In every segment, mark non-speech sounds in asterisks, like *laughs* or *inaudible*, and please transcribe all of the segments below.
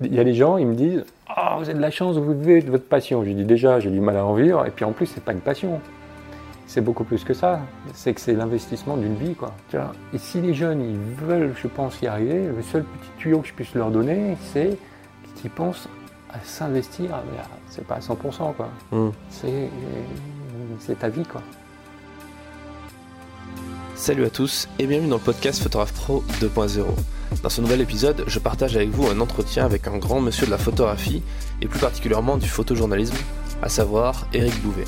il y a des gens, ils me disent Ah, vous avez de la chance, vous vivez de votre passion. Je dis déjà, j'ai du mal à en vivre, et puis en plus, c'est pas une passion. C'est beaucoup plus que ça. C'est que c'est l'investissement d'une vie, quoi. Et si les jeunes, ils veulent, je pense, y arriver, le seul petit tuyau que je puisse leur donner, c'est qu'ils pensent à s'investir, à- c'est pas à 100%, quoi. Hmm. C'est, c'est ta vie, quoi. Salut à tous et bienvenue dans le podcast Photographe Pro 2.0. Dans ce nouvel épisode, je partage avec vous un entretien avec un grand monsieur de la photographie et plus particulièrement du photojournalisme, à savoir Eric Bouvet.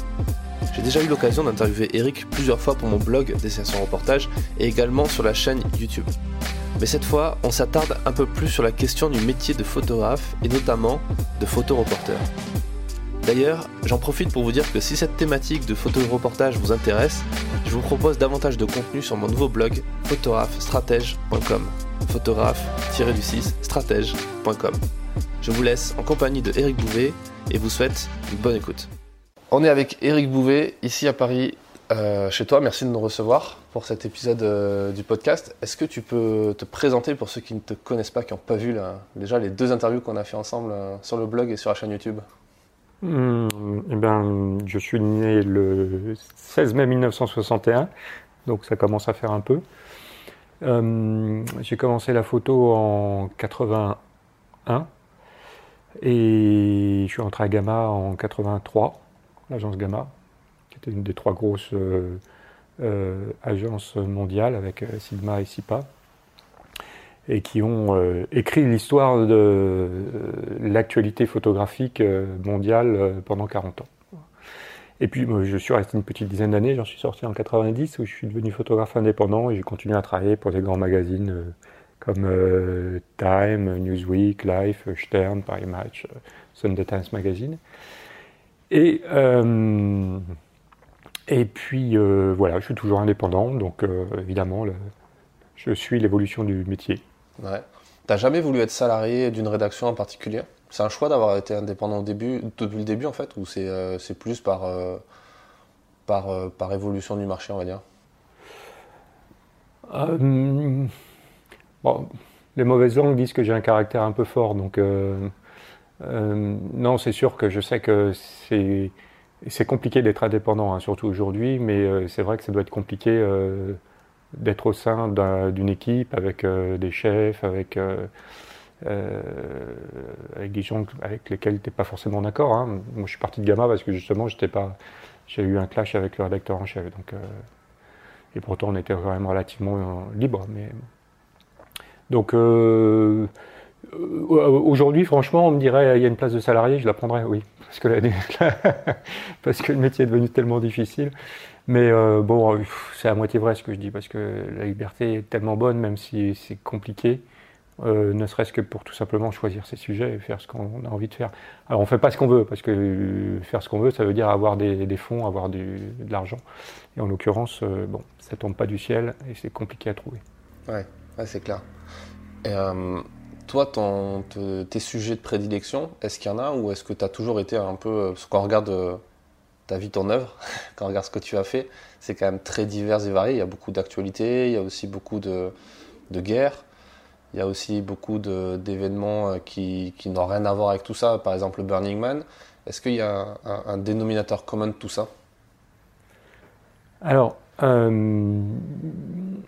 J'ai déjà eu l'occasion d'interviewer Eric plusieurs fois pour mon blog Destination Reportage et également sur la chaîne YouTube. Mais cette fois, on s'attarde un peu plus sur la question du métier de photographe et notamment de photoreporteur. D'ailleurs, j'en profite pour vous dire que si cette thématique de photoreportage vous intéresse, je vous propose davantage de contenu sur mon nouveau blog photographestratège.com photographe-du6 stratège.com Je vous laisse en compagnie de Eric Bouvet et vous souhaite une bonne écoute. On est avec Eric Bouvet ici à Paris euh, chez toi. Merci de nous recevoir pour cet épisode euh, du podcast. Est-ce que tu peux te présenter pour ceux qui ne te connaissent pas, qui n'ont pas vu déjà les deux interviews qu'on a fait ensemble euh, sur le blog et sur la chaîne YouTube? Hmm, eh ben, je suis né le 16 mai 1961, donc ça commence à faire un peu. Euh, j'ai commencé la photo en 81 et je suis entré à Gamma en 83, l'agence Gamma, qui était une des trois grosses euh, euh, agences mondiales avec Sigma et SIPA et qui ont euh, écrit l'histoire de euh, l'actualité photographique euh, mondiale pendant 40 ans. Et puis je suis resté une petite dizaine d'années, j'en suis sorti en 90 où je suis devenu photographe indépendant et j'ai continué à travailler pour des grands magazines comme Time, Newsweek, Life, Stern, Paris Match, Sunday Times Magazine. Et, et puis voilà, je suis toujours indépendant, donc évidemment je suis l'évolution du métier. T'as jamais voulu être salarié d'une rédaction en particulier? C'est un choix d'avoir été indépendant au début, depuis le début en fait, ou c'est euh, plus par, euh, euh, par évolution du marché, on va dire? Euh, bon, les mauvaises langues disent que j'ai un caractère un peu fort, donc non, c'est sûr que je sais que c'est compliqué d'être indépendant, hein, surtout aujourd'hui, mais c'est vrai que ça doit être compliqué d'être au sein d'un- d'une équipe avec euh, des chefs, avec euh, euh, avec des gens avec lesquels tu n'es pas forcément d'accord. hein. Moi, je suis parti de Gamma parce que justement, j'étais pas, j'ai eu un clash avec le rédacteur en chef, donc. et pourtant, on était quand même relativement libre. Mais... Donc, aujourd'hui, franchement, on me dirait il y a une place de salarié, je la prendrais, oui. Parce que, *laughs* parce que le métier est devenu tellement difficile. Mais euh, bon, euh, c'est à moitié vrai ce que je dis, parce que la liberté est tellement bonne, même si c'est compliqué, euh, ne serait-ce que pour tout simplement choisir ses sujets et faire ce qu'on a envie de faire. Alors, on ne fait pas ce qu'on veut, parce que faire ce qu'on veut, ça veut dire avoir des, fonds, avoir de l'argent. Et en l'occurrence, euh, bon, ça tombe pas du ciel et c'est compliqué à trouver. Ouais, c'est clair. Toi, tes sujets de prédilection, est-ce qu'il y en a ou est-ce que tu as toujours été un peu. Parce qu'on regarde ta vie, ton œuvre, *laughs* quand on regarde ce que tu as fait, c'est quand même très divers et varié. Il y a beaucoup d'actualités, il y a aussi beaucoup de, guerres, il y a aussi beaucoup d'événements euh, qui, n'ont rien à voir avec tout ça, par exemple le Burning Man. Est-ce qu'il y a un dénominateur commun de tout ça? Alors, euh,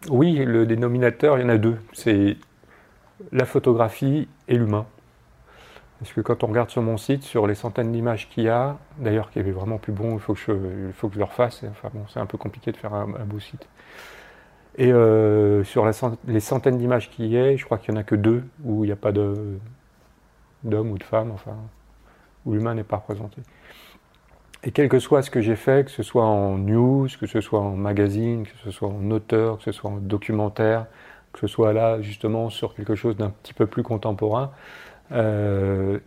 oui, le dénominateur, il y en a deux. C'est la photographie et l'humain. Parce que quand on regarde sur mon site, sur les centaines d'images qu'il y a, d'ailleurs qui est vraiment plus bon, il faut que je, il faut que je le refasse. Enfin bon, c'est un peu compliqué de faire un, beau site. Et euh, sur les centaines d'images qu'il y a, je crois qu'il n'y en a que deux où il n'y a pas d'homme ou de femme, enfin, où l'humain n'est pas représenté. Et quel que soit ce que j'ai fait, que ce soit en news, que ce soit en magazine, que ce soit en auteur, que ce soit en documentaire, que ce soit là justement sur quelque chose d'un petit peu plus contemporain, euh,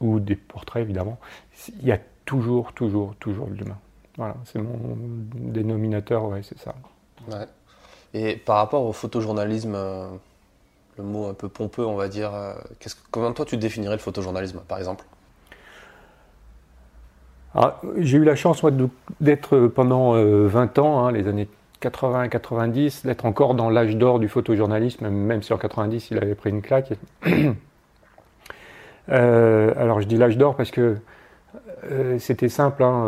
ou des portraits évidemment, il y a toujours, toujours, toujours de l'humain. Voilà, c'est mon dénominateur, ouais, c'est ça. Ouais. Et par rapport au photojournalisme, euh, le mot un peu pompeux, on va dire, euh, qu'est-ce que- comment toi tu définirais le photojournalisme, par exemple? Ah, J'ai eu la chance, moi, d'être pendant euh, 20 ans, hein, les années 80 90, d'être encore dans l'âge d'or du photojournalisme, même si en 90 il avait pris une claque. *clears throat* alors je dis l'âge d'or parce que c'était simple. Hein,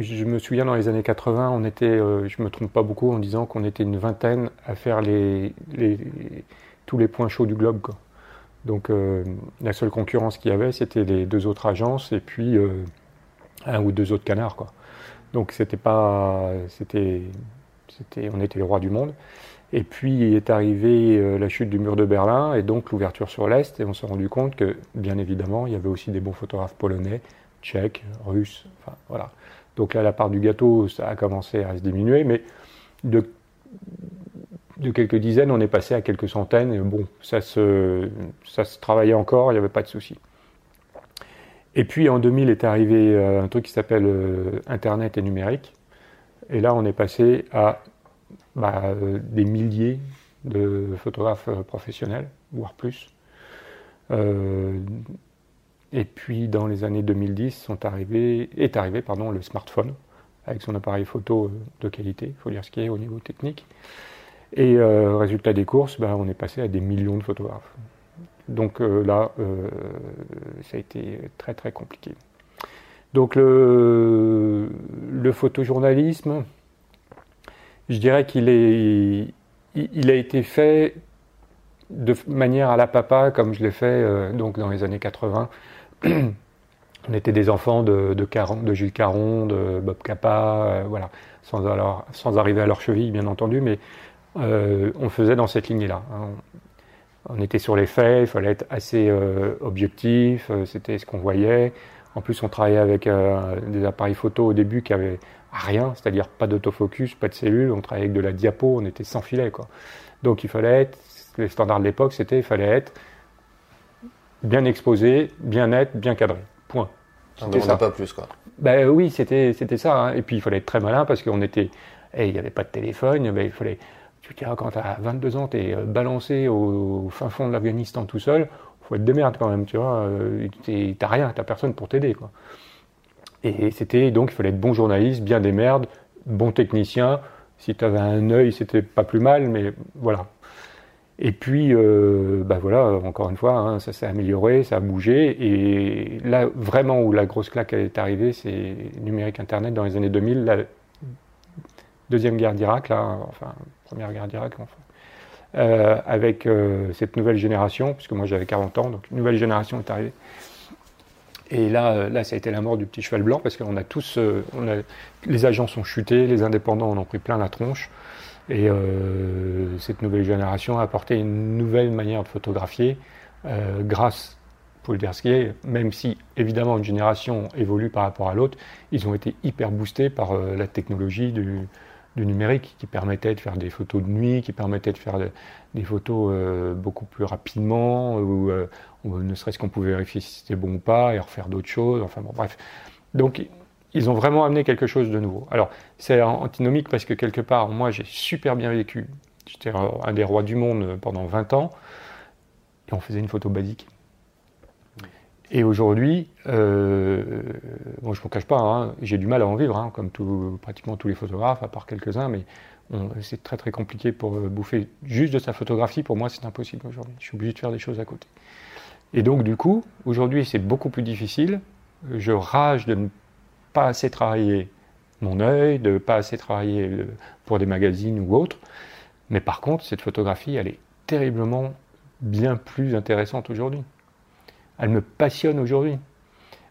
je me souviens dans les années 80, on était, je me trompe pas beaucoup en disant qu'on était une vingtaine à faire tous les points chauds du globe. Donc la seule concurrence qu'il y avait, c'était les deux autres agences et puis un ou deux autres canards. Donc c'était pas, c'était, c'était, on était les rois du monde. Et puis est arrivée euh, la chute du mur de Berlin et donc l'ouverture sur l'Est. Et on s'est rendu compte que, bien évidemment, il y avait aussi des bons photographes polonais, tchèques, russes. Voilà. Donc là, la part du gâteau, ça a commencé à se diminuer. Mais de, de quelques dizaines, on est passé à quelques centaines. Et bon, ça se, ça se travaillait encore, il n'y avait pas de souci. Et puis en 2000 est arrivé euh, un truc qui s'appelle euh, Internet et numérique. Et là, on est passé à bah, euh, des milliers de photographes professionnels, voire plus. et puis dans les années 2010 sont arrivés, est arrivé le smartphone avec son appareil photo de qualité, il faut dire ce qui est au niveau technique. Et résultat des courses, bah, on est passé à des millions de photographes. Donc euh, là, euh, ça a été très très compliqué. Donc le, photojournalisme, je dirais qu'il est, a été fait de manière à la papa, comme je l'ai fait euh, donc dans les années 80. *clears throat* On était des enfants de, de, Gilles Caron, de Bob Capa, voilà, sans, arriver à leur cheville, bien entendu, mais on faisait dans cette lignée-là. Hein on était sur les faits, il fallait être assez euh, objectif, euh, c'était ce qu'on voyait. En plus, on travaillait avec euh, des appareils photo au début qui avaient rien, c'est-à-dire pas d'autofocus, pas de cellules, on travaillait avec de la diapo, on était sans filet. Quoi. Donc il fallait être, les standards de l'époque, c'était il fallait être bien exposé, bien net, bien cadré. Point. On ne pas plus, quoi. Ben oui, c'était c'était ça. Hein. Et puis il fallait être très malin parce qu'on était, eh, il n'y avait pas de téléphone, ben, il fallait tu te quand tu as 22 ans, tu es euh, balancé au, fin fond de l'Afghanistan tout seul, faut être démerde quand même, tu vois. Euh, t'as rien, t'as personne pour t'aider, quoi. Et c'était donc, il fallait être bon journaliste, bien des merdes, bon technicien. Si tu avais un œil, c'était pas plus mal, mais voilà. Et puis, euh, bah voilà, encore une fois, hein, ça s'est amélioré, ça a bougé. Et là, vraiment, où la grosse claque est arrivée, c'est numérique Internet dans les années 2000, la deuxième guerre d'Irak, enfin, première guerre d'Irak, enfin, euh, avec euh, cette nouvelle génération, puisque moi j'avais 40 ans, donc une nouvelle génération est arrivée. Et là, euh, là, ça a été la mort du petit cheval blanc, parce qu'on a tous, a, les agents sont chutés, les indépendants en ont pris plein la tronche, et cette nouvelle génération a apporté une nouvelle manière de photographier, grâce, pour le dire ce qui est, même si évidemment une génération évolue par rapport à l'autre, ils ont été hyper boostés par la technologie du, du numérique qui permettait de faire des photos de nuit, qui permettait de faire des photos euh, beaucoup plus rapidement, ou, euh, ne serait-ce qu'on pouvait vérifier si c'était bon ou pas et refaire d'autres choses. Enfin bon, bref. Donc ils ont vraiment amené quelque chose de nouveau. Alors c'est antinomique parce que quelque part, moi j'ai super bien vécu. J'étais un des rois du monde pendant 20 ans et on faisait une photo basique. Et aujourd'hui, euh, bon, je ne me cache pas, hein, j'ai du mal à en vivre, hein, comme pratiquement tous les photographes, à part quelques-uns, mais c'est très très compliqué pour euh, bouffer juste de sa photographie. Pour moi, c'est impossible aujourd'hui. Je suis obligé de faire des choses à côté. Et donc, du coup, aujourd'hui, c'est beaucoup plus difficile. Je rage de ne pas assez travailler mon œil, de ne pas assez travailler pour des magazines ou autres. Mais par contre, cette photographie, elle est terriblement bien plus intéressante aujourd'hui elle me passionne aujourd'hui.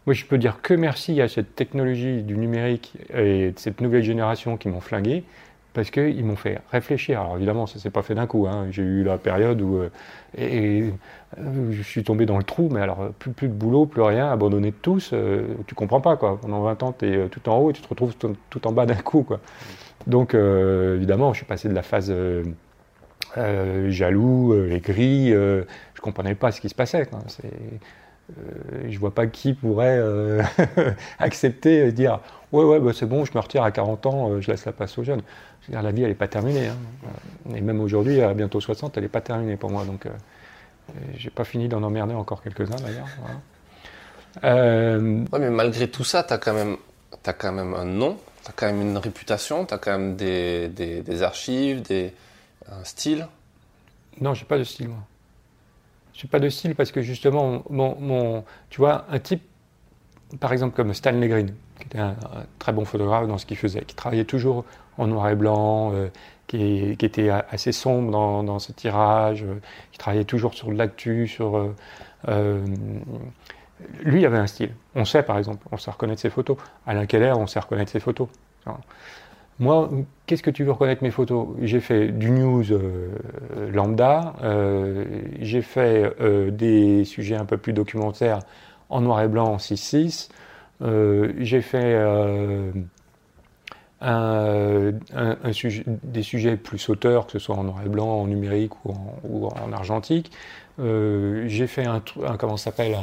Moi, je peux dire que merci à cette technologie du numérique et de cette nouvelle génération qui m'ont flingué, parce qu'ils m'ont fait réfléchir. Alors évidemment, ça s'est pas fait d'un coup. Hein. J'ai eu la période où euh, euh, je suis tombé dans le trou, mais alors plus, de boulot, plus rien, abandonné de tous. Euh, tu comprends pas quoi. Pendant 20 ans, tu es tout en haut et tu te retrouves tout, en bas d'un coup. Donc évidemment, je suis passé de la phase jaloux, aigri, je comprenais pas ce qui se passait. Quoi. Euh, je vois pas qui pourrait euh, *laughs* accepter dire ouais ouais bah, c'est bon je me retire à 40 ans euh, je laisse la place aux jeunes la vie elle n'est pas terminée hein. et même aujourd'hui à bientôt 60 elle n'est pas terminée pour moi donc j'ai pas fini d'en emmerder encore quelques-uns d'ailleurs mais malgré tout ça tu as quand même quand même un nom tu as quand même une réputation tu as quand même des, archives des un style non j'ai pas de style moi Je suis pas de style parce que justement, mon, tu vois, un type, par exemple comme Stanley Green, qui était un, très bon photographe dans ce qu'il faisait, qui travaillait toujours en noir et blanc, euh, qui, était assez sombre dans, ses tirages, euh, qui travaillait toujours sur de l'actu, sur... Euh, lui, avait un style. On sait, par exemple, on sait reconnaître ses photos. Alain Keller, on sait reconnaître ses photos. Moi, qu'est-ce que tu veux reconnaître mes photos? J'ai fait du news euh, lambda, euh, j'ai fait euh, des sujets un peu plus documentaires en noir et blanc en 6.6, j'ai fait des sujets plus auteurs, que ce soit en noir et blanc, en numérique ou en, argentique. j'ai fait un, un comment s'appelle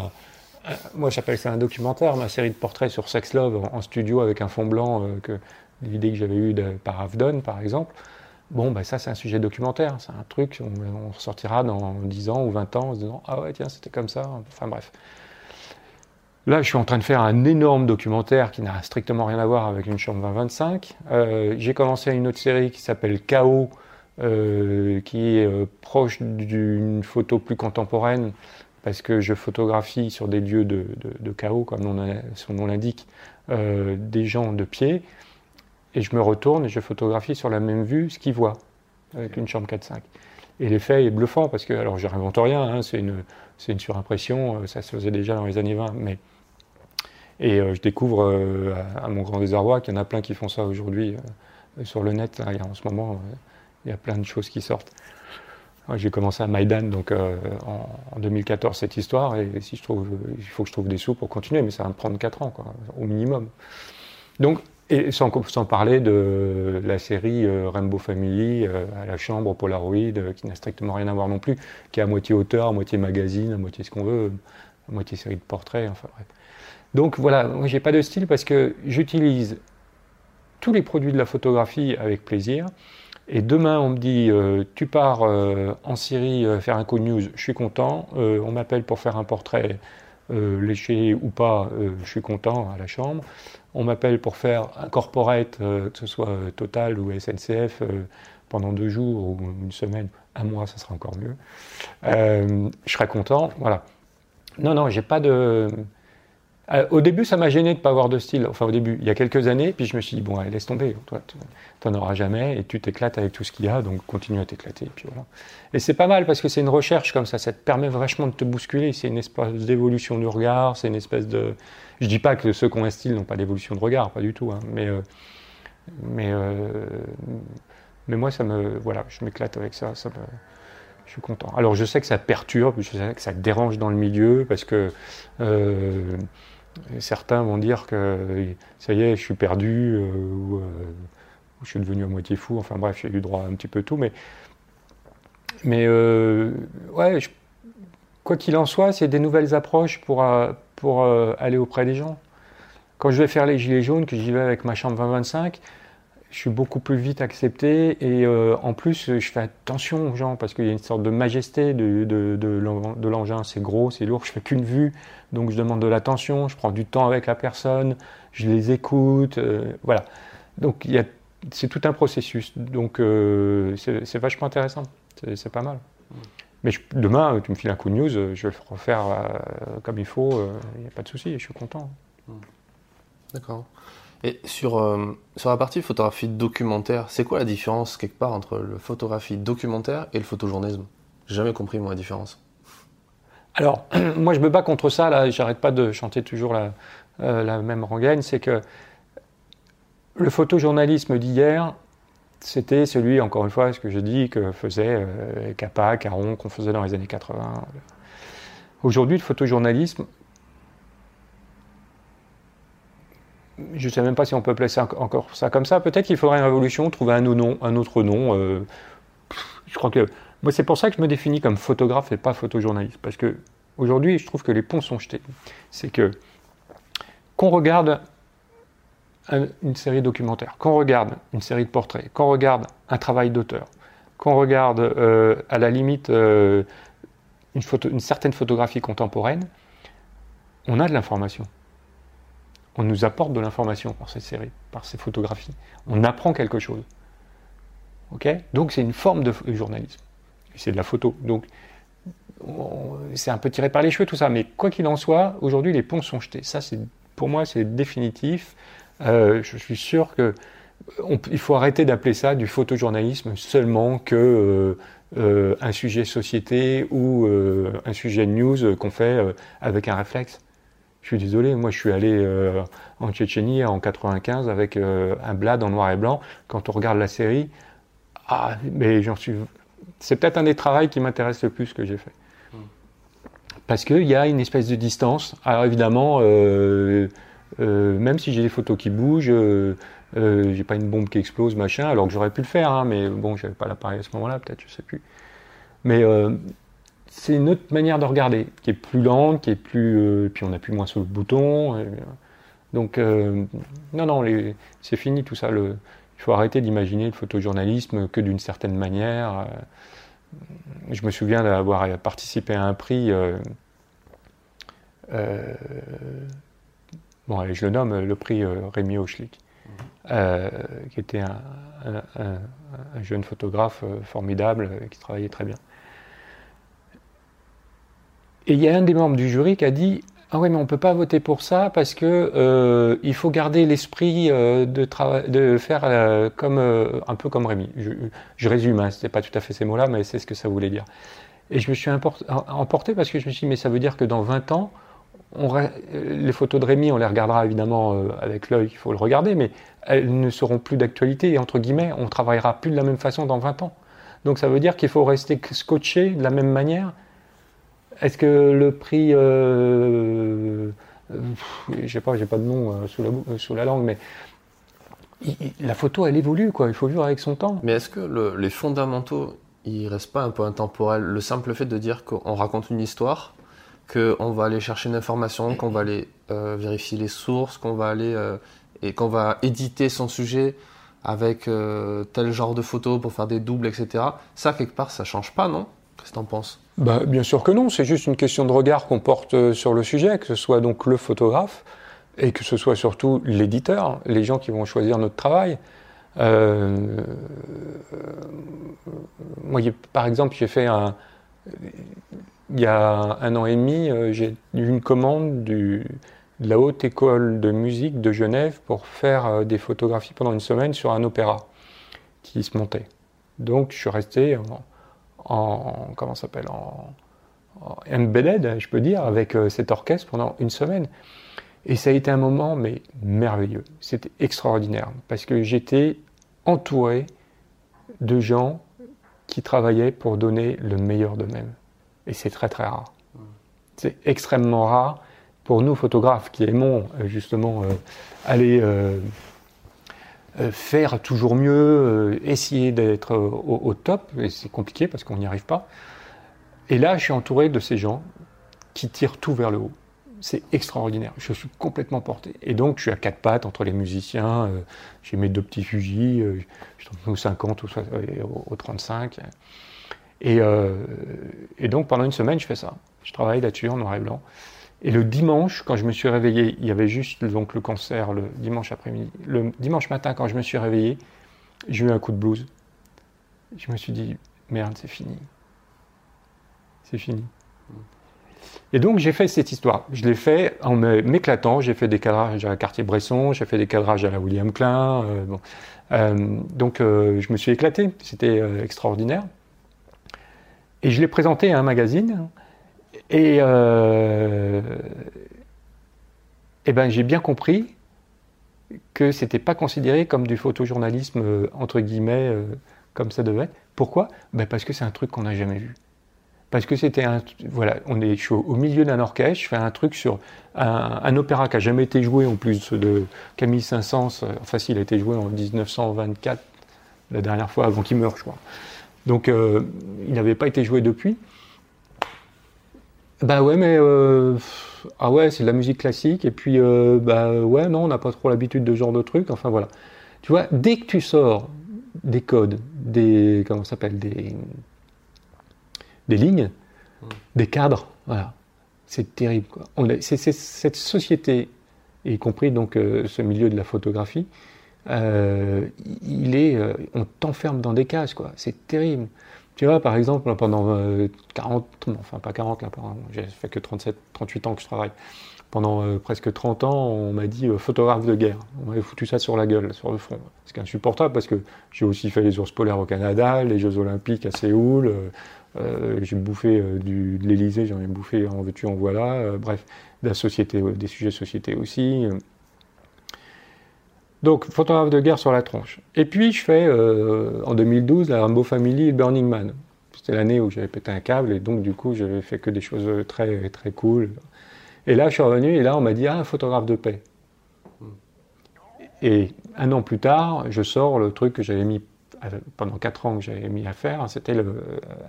moi j'appelle ça un documentaire, ma série de portraits sur Sex Love en, en studio avec un fond blanc que l'idée que j'avais eue par Avdon, par exemple, bon, bah, ça, c'est un sujet documentaire. C'est un truc, on, ressortira dans 10 ans ou 20 ans en se disant Ah ouais, tiens, c'était comme ça. Enfin bref. Là, je suis en train de faire un énorme documentaire qui n'a strictement rien à voir avec une chambre 2025. Euh, J'ai commencé une autre série qui s'appelle Chaos, euh, qui est euh, proche d'une photo plus contemporaine, parce que je photographie sur des lieux de, de, de chaos, comme son nom l'indique, des gens de pied et je me retourne et je photographie sur la même vue ce qu'il voit avec une chambre 4-5. Et l'effet est bluffant parce que, alors je n'invente rien, hein, c'est une, une, surimpression, euh, ça se faisait déjà dans les années 20, mais. Et euh, je découvre euh, à, mon grand désarroi qu'il y en a plein qui font ça aujourd'hui euh, sur le net. Là, en ce moment, il y a plein de choses qui sortent. J'ai commencé à Maïdan donc en, en, 2014 cette histoire et si je trouve, il faut que je trouve des sous pour continuer, mais ça va me prendre 4 ans quoi, au minimum. Donc et sans, parler de la série euh, Rainbow Family euh, à la chambre Polaroid, euh, qui n'a strictement rien à voir non plus, qui est à moitié auteur, à moitié magazine, à moitié ce qu'on veut, à moitié série de portraits, enfin bref. Donc voilà, moi j'ai pas de style parce que j'utilise tous les produits de la photographie avec plaisir. Et demain, on me dit, tu pars en Syrie faire un coup de news, je suis content. on m'appelle pour faire un portrait léché ou pas, je suis content à la chambre on m'appelle pour faire un corporate, euh, que ce soit euh, Total ou SNCF, euh, pendant deux jours ou une semaine, un mois, ça sera encore mieux. je serai content, voilà. Non, non, j'ai pas de. au début, ça m'a gêné de ne pas avoir de style. Enfin, au début, il y a quelques années, puis je me suis dit, bon, allez, laisse tomber, toi, tu n'en auras jamais, et tu t'éclates avec tout ce qu'il y a, donc continue à t'éclater. Et puis voilà. Et c'est pas mal, parce que c'est une recherche comme ça, ça te permet vachement de te bousculer, c'est une espèce d'évolution du regard, c'est une espèce de. Je dis pas que ceux qui ont un style n'ont pas d'évolution de regard, pas du tout. Hein, mais, euh, mais, euh, mais moi, ça me, voilà, je m'éclate avec ça. je suis content. Alors, je sais que ça perturbe, je sais que ça dérange dans le milieu parce que euh, certains vont dire que ça y est, je suis perdu ou, je suis devenu à moitié fou. Enfin bref, j'ai eu droit à un petit peu tout, mais mais ouais, quoi qu'il en soit, c'est des nouvelles approches pour pour euh, aller auprès des gens. Quand je vais faire les gilets jaunes, que j'y vais avec ma chambre 2025, je suis beaucoup plus vite accepté et euh, en plus je fais attention aux gens parce qu'il y a une sorte de majesté de, de, l'engin, c'est gros, c'est lourd, je fais qu'une vue, donc je demande de l'attention, je prends du temps avec la personne, je les écoute, euh, voilà. Donc il c'est tout un processus, donc c'est, vachement intéressant, c'est, pas mal. Mais demain, tu me files un coup de news, euh, je vais le refaire euh, comme il faut, il euh, n'y a pas de souci, je suis content. Hmm. D'accord. Et sur, sur la partie photographie documentaire, c'est quoi la différence quelque part entre le photographie documentaire et le photojournalisme? J'ai jamais compris moi la différence. Alors, *clears throat* moi je me bats contre ça, là, j'arrête pas de chanter toujours la, la même rengaine, c'est que le photojournalisme d'hier, c'était celui, encore une fois, ce que je dis, que faisait euh, Caron, qu'on faisait dans les années 80. Aujourd'hui, le photojournalisme, je ne sais même pas si on peut encore ça comme ça. Peut-être qu'il faudrait une révolution, trouver un, autre nom. Euh, je crois que c'est pour ça que je me définis comme photographe et pas photojournaliste, parce que aujourd'hui, je trouve que les ponts sont jetés. C'est que qu'on regarde une série documentaire, qu'on regarde une série de portraits, qu'on regarde un travail d'auteur, qu'on regarde euh, à la limite euh, une, certaine photographie contemporaine, on a de l'information. On nous apporte de l'information par ces séries, par ces photographies. On apprend quelque chose. Ok? Donc c'est une forme de journalisme. C'est de la photo. Donc c'est un peu tiré par les cheveux tout ça, mais quoi qu'il en soit, aujourd'hui les ponts sont jetés. Pour moi, c'est définitif. Euh, je suis sûr que il faut arrêter d'appeler ça du photojournalisme seulement que euh, euh, un sujet société ou un sujet news qu'on fait avec un réflexe. Je suis désolé, moi je suis allé en Tchétchénie en 95 avec un blad en noir et blanc. Quand on regarde la série, ah, mais j'en suis. C'est peut-être un des travaux qui m'intéresse le plus que j'ai fait. Hmm. Parce qu'il y a une espèce de distance. Alors évidemment, euh, euh, même si j'ai des photos qui bougent, euh, j'ai pas une bombe qui explose, machin, alors que j'aurais pu le faire, hein, mais bon, j'avais pas l'appareil à ce moment-là, peut-être, je sais plus. Mais c'est une autre manière de regarder, qui est plus lente, qui est plus. puis on appuie moins sur le bouton. donc, non, non, c'est fini tout ça. Il faut arrêter d'imaginer le photojournalisme que d'une certaine manière. Euh, je me souviens d'avoir participé à un prix, euh, euh, je le nomme le prix Rémi Auchlik, qui était un, jeune photographe formidable qui travaillait très bien. Et il y a un des membres du jury qui a dit ah oui, mais on peut pas voter pour ça parce que euh, il faut garder l'esprit euh, de, de faire euh, comme un peu comme Rémi. Je, résume, hein, c'était pas tout à fait ces mots-là, mais c'est ce que ça voulait dire. Et je me suis emporté parce que je me suis dit, mais ça veut dire que dans 20 ans, on, les photos de Rémi, on les regardera évidemment avec l'œil, il faut le regarder, mais elles ne seront plus d'actualité et entre guillemets, on travaillera plus de la même façon dans 20 ans. Donc ça veut dire qu'il faut rester scotché de la même manière est-ce que le prix, euh, euh je sais pas, j'ai pas de nom euh, sous, la, euh, sous, la, langue, mais la photo, elle évolue, quoi. Il faut vivre avec son temps. Mais est-ce que les fondamentaux, ils restent pas un peu intemporels? Le simple fait de dire qu'on raconte une histoire, qu'on va aller chercher une information, qu'on va aller vérifier les sources, qu'on va aller et qu'on va éditer son sujet avec tel genre de photo pour faire des doubles, etc. Ça, quelque part, ça change pas, non? Qu'est-ce que t'en penses? Bah, Bien sûr que non, c'est juste une question de regard qu'on porte euh, sur le sujet, que ce soit donc le photographe et que ce soit surtout l'éditeur, les gens qui vont choisir notre travail. Euh, moi, par exemple, j'ai fait un. Il y a un an et demi, euh, j'ai eu une commande de la Haute École de musique de Genève pour faire des photographies pendant une semaine sur un opéra qui se montait. Donc, je suis resté en comment s'appelle en, embedded, je peux dire, avec euh, cet orchestre pendant une semaine. Et ça a été un moment mais merveilleux. C'était extraordinaire parce que j'étais entouré de gens qui travaillaient pour donner le meilleur d'eux-mêmes. Et c'est très très rare. C'est extrêmement rare pour nous photographes qui aimons euh, justement euh, aller euh, faire toujours mieux, essayer d'être au, top, et c'est compliqué parce qu'on n'y arrive pas. Et là, je suis entouré de ces gens qui tirent tout vers le haut. C'est extraordinaire. Je suis complètement porté. Et donc, je suis à quatre pattes entre les musiciens. J'ai mes deux petits Fuji, je suis au 50 ou au 35. Et, et donc, pendant une semaine, je fais ça. Je travaille là-dessus en noir et blanc. Et le dimanche, quand je me suis réveillé, il y avait juste donc le concert le dimanche après-midi. Le dimanche matin, quand je me suis réveillé, j'ai eu un coup de blues. Je me suis dit, merde, c'est fini. C'est fini. Et donc j'ai fait cette histoire. Je l'ai fait en m'éclatant. J'ai fait des cadrages à la quartier Bresson, j'ai fait des cadrages à la William Klein. Euh, euh, donc euh, je me suis éclaté. C'était extraordinaire. Et je l'ai présenté à un magazine et, euh, eh ben, j'ai bien compris que c'était pas considéré comme du photojournalisme euh, entre guillemets euh, comme ça devait être. Pourquoi? Ben Parce que c'est un truc qu'on n'a jamais vu. Parce que c'était un. Voilà, on est, je suis au milieu d'un orchestre, je fais un truc sur un, opéra qui n'a jamais été joué en plus de Camille Saint-Saëns. Enfin, il a été joué en 1924, la dernière fois avant qu'il meure, je crois. Donc, il n'avait pas été joué depuis. Bah ouais, mais euh, ah ouais, c'est de la musique classique. Et puis, euh, bah ouais, non, on n'a pas trop l'habitude de ce genre de truc. Enfin voilà. Tu vois, dès que tu sors des codes, des comment s'appelle, des des lignes, hmm. des cadres, voilà, c'est terrible. Quoi. c'est, cette société, y compris donc euh, ce milieu de la photographie, il est, on t'enferme dans des cases, quoi. C'est terrible. Tu vois, par exemple, pendant 40, enfin pas 40 là, j'ai fait que 37, 38 ans que je travaille. Pendant presque 30 ans, on m'a dit photographe de guerre. On m'avait foutu ça sur la gueule, sur le front. C'est insupportable parce que j'ai aussi fait les ours polaires au Canada, les Jeux Olympiques à Séoul. j'ai bouffé du, de l'Elysée, j'en ai bouffé en veux-tu, en voilà. bref, des sujets de société aussi. Donc, photographe de guerre sur la tronche. Et puis, je fais euh, en 2012 la Rambo Family Burning Man. C'était l'année où j'avais pété un câble et donc, du coup, j'avais fait que des choses très, très cool. Et là, je suis revenu et là, on m'a dit Ah, photographe de paix. Et un an plus tard, je sors le truc que j'avais mis pendant quatre ans que j'avais mis à faire, c'était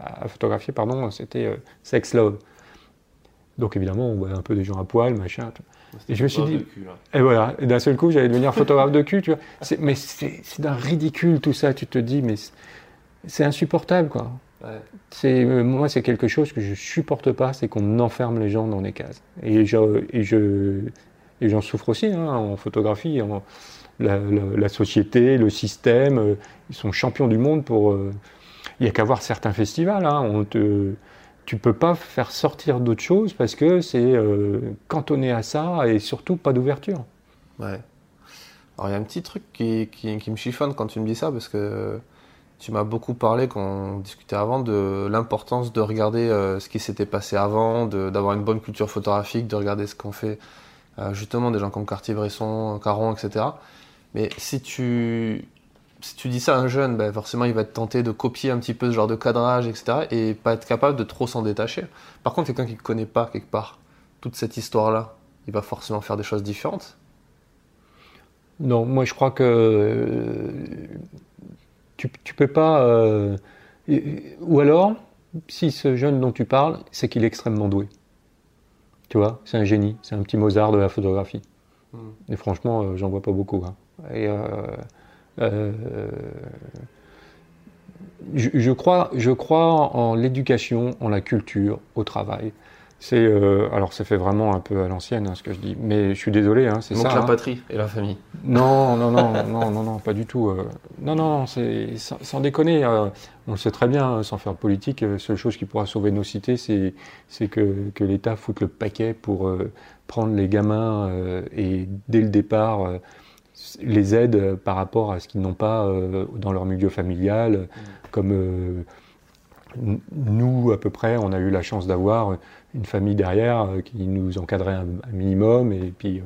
à photographier, pardon, c'était euh, Sex Love. Donc évidemment, on voit un peu des gens à poil, machin. Et je me suis dit, et voilà, et d'un seul coup, j'allais devenir photographe de cul, tu vois. Mais c'est d'un ridicule tout ça, tu te dis, mais c'est insupportable, quoi. C'est euh, moi, c'est quelque chose que je supporte pas, c'est qu'on enferme les gens dans des cases. Et je et je et j'en souffre aussi hein, en photographie. la, société, le système, euh, ils sont champions du monde pour. Euh, il n'y a qu'à voir certains festivals. Hein, on te tu peux pas faire sortir d'autres choses parce que c'est euh, cantonné à ça et surtout pas d'ouverture. Ouais. Alors il y a un petit truc qui, qui, me chiffonne quand tu me dis ça parce que tu m'as beaucoup parlé quand on discutait avant de l'importance de regarder euh, ce qui s'était passé avant, d'avoir une bonne culture photographique, de regarder ce qu'ont fait euh, justement des gens comme Cartier-Bresson, Caron, etc. Mais si tu si tu dis ça à un jeune, ben forcément il va être tenté de copier un petit peu ce genre de cadrage, etc. et pas être capable de trop s'en détacher. Par contre, quelqu'un qui ne connaît pas quelque part toute cette histoire-là, il va forcément faire des choses différentes. Non, moi je crois que euh, tu, tu peux pas. Euh, ou alors, si ce jeune dont tu parles, c'est qu'il est extrêmement doué. Tu vois, c'est un génie, c'est un petit Mozart de la photographie. Hmm. Et franchement, euh, j'en vois pas beaucoup. Hein. Et euh, je, crois, je crois en l'éducation, en la culture, au travail. C'est euh, alors ça fait vraiment un peu à l'ancienne hein, ce que je dis, mais je suis désolé, hein, c'est ça. Donc la hein. patrie et la famille. Non, non, non, non, non, non, pas du tout. Euh. non, non, c'est sans, déconner. on le sait très bien, sans faire politique. La seule chose qui pourra sauver nos cités, c'est c'est que, que l'État foute le paquet pour prendre les gamins et dès le départ les aide par rapport à ce qu'ils n'ont pas euh, dans leur milieu familial. Mm. Comme euh, nous, à peu près, on a eu la chance d'avoir une famille derrière euh, qui nous encadrait un, minimum et puis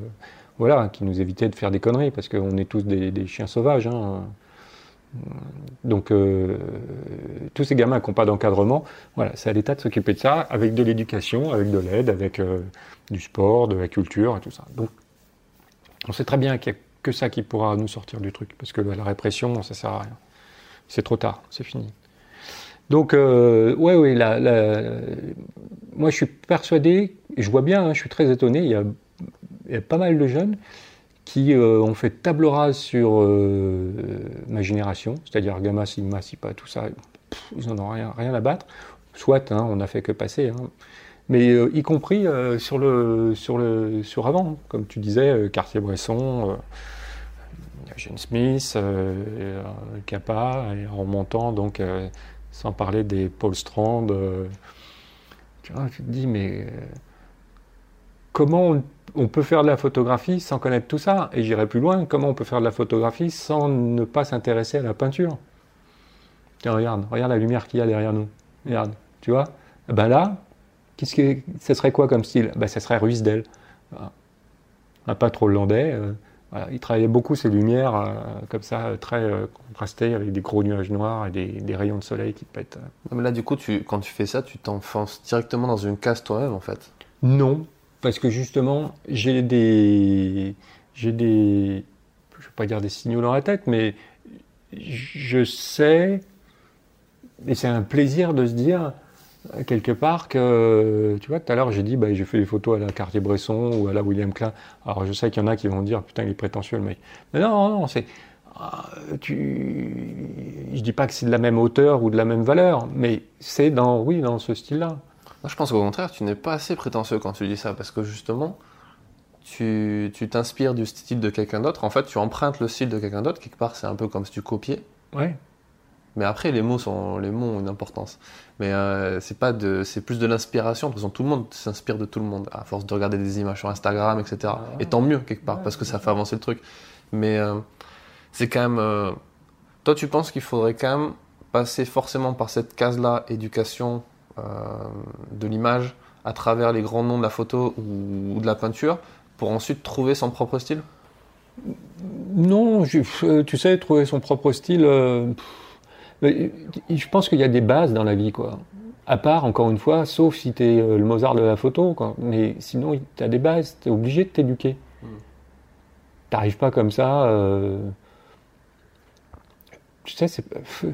voilà, qui nous évitait de faire des conneries parce qu'on est tous des, chiens sauvages. Hein. Donc, tous ces gamins qui n'ont pas d'encadrement, voilà, c'est à l'État de s'occuper de ça avec de l'éducation, avec de l'aide, avec du sport, de la culture et tout ça. Donc, on sait très bien qu'il y a que ça qui pourra nous sortir du truc, parce que la répression, ça sert à rien. C'est trop tard, c'est fini. Donc, euh, ouais, ouais, la, moi je suis persuadé, et je vois bien, hein, je suis très étonné, il y a, pas mal de jeunes qui euh, ont fait table rase sur euh, ma génération, c'est-à-dire Gamma, Sigma, Sipa, tout ça, ils n'en ont rien, à battre. Soit, hein, on n'a fait que passer. Hein mais euh, y compris sur le sur le sur avant, comme tu disais, Cartier-Bresson, Jane Smith, Kappa, et en remontant donc sans parler des Paul Strand. tu te dis mais comment on, peut faire de la photographie sans connaître tout ça? Et j'irai plus loin, comment on peut faire de la photographie sans ne pas s'intéresser à la peinture? Tiens, regarde, regarde la lumière qu'il y a derrière nous. Regarde, tu vois? Ben là, Qu'est-ce que ce serait quoi comme style? Ben, Ça serait Ruisdel. Un peintre hollandais. Euh, Il travaillait beaucoup ces lumières euh, comme ça, très euh, contrastées, avec des gros nuages noirs et des, rayons de soleil qui pètent. mais là, du coup, tu, quand tu fais ça, tu t'enfonces directement dans une case toi-même, en fait Non, parce que justement, j'ai des. J'ai des. Je ne vais pas dire des signaux dans la tête, mais je sais. Et c'est un plaisir de se dire quelque part que, tu vois, tout à l'heure j'ai dit, bah, j'ai fait des photos à la Cartier-Bresson ou à la William Klein. Alors je sais qu'il y en a qui vont dire, putain, il est prétentieux le mec. Mais non, non, c'est, ah, tu, je dis pas que c'est de la même hauteur ou de la même valeur, mais c'est dans, oui, dans ce style-là. Moi, je pense qu'au contraire, tu n'es pas assez prétentieux quand tu dis ça, parce que justement, tu, tu t'inspires du style de quelqu'un d'autre. En fait, tu empruntes le style de quelqu'un d'autre. Quelque part, c'est un peu comme si tu copiais. Ouais. Mais après, les mots, sont, les mots ont une importance. Mais euh, c'est pas de, c'est plus de l'inspiration. De toute façon, tout le monde s'inspire de tout le monde à force de regarder des images sur Instagram, etc. Et tant mieux quelque part parce que ça fait avancer le truc. Mais euh, c'est quand même. euh, toi, tu penses qu'il faudrait quand même passer forcément par cette case-là, éducation de l'image, à travers les grands noms de la photo ou, ou de la peinture, pour ensuite trouver son propre style? Non, je- tu sais, trouver son propre style. euh, je pense qu'il y a des bases dans la vie, quoi. À part, encore une fois, sauf si tu es le Mozart de la photo, quoi. Mais sinon, tu as des bases, tu es obligé de t'éduquer. Mm. T'arrives pas comme ça. euh, Tu sais, c'est pff,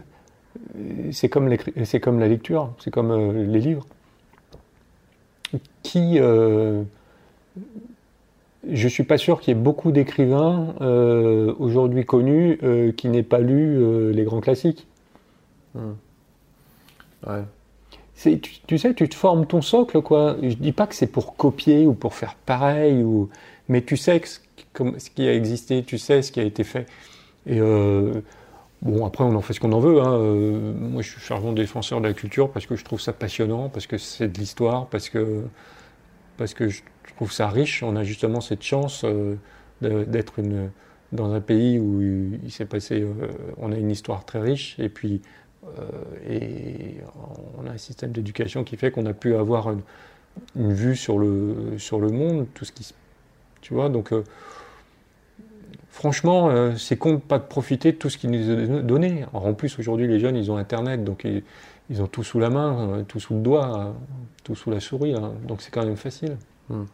c'est comme, la lecture, c'est comme euh, les livres. Qui. euh, je suis pas sûr qu'il y ait beaucoup d'écrivains euh, aujourd'hui connus euh, qui n'aient pas lu euh, les grands classiques. Ouais. C'est- Tu, tu sais, tu te formes ton socle, quoi. Je dis pas que c'est pour copier ou pour faire pareil, ou... mais tu sais ce, qui- a existé, tu sais ce qui a été fait. Et euh, bon, après, on en fait ce qu'on en veut. hein. Euh, moi, je suis fervent défenseur de la culture parce que je trouve ça passionnant, parce que c'est de l'histoire, parce que, parce que je trouve ça riche. On a justement cette chance euh, d'être dans un pays où il s'est passé, euh, on a une histoire très riche, et puis et on a un système d'éducation qui fait qu'on a pu avoir une, vue sur le, sur le monde, tout ce qui se. Tu vois, donc. euh, franchement, euh, c'est con de pas profiter de tout ce qui nous est donné. En plus, aujourd'hui, les jeunes, ils ont Internet, donc ils, ils ont tout sous la main, euh, tout sous le doigt, euh, tout sous la souris, hein. donc c'est quand même facile. Hmm.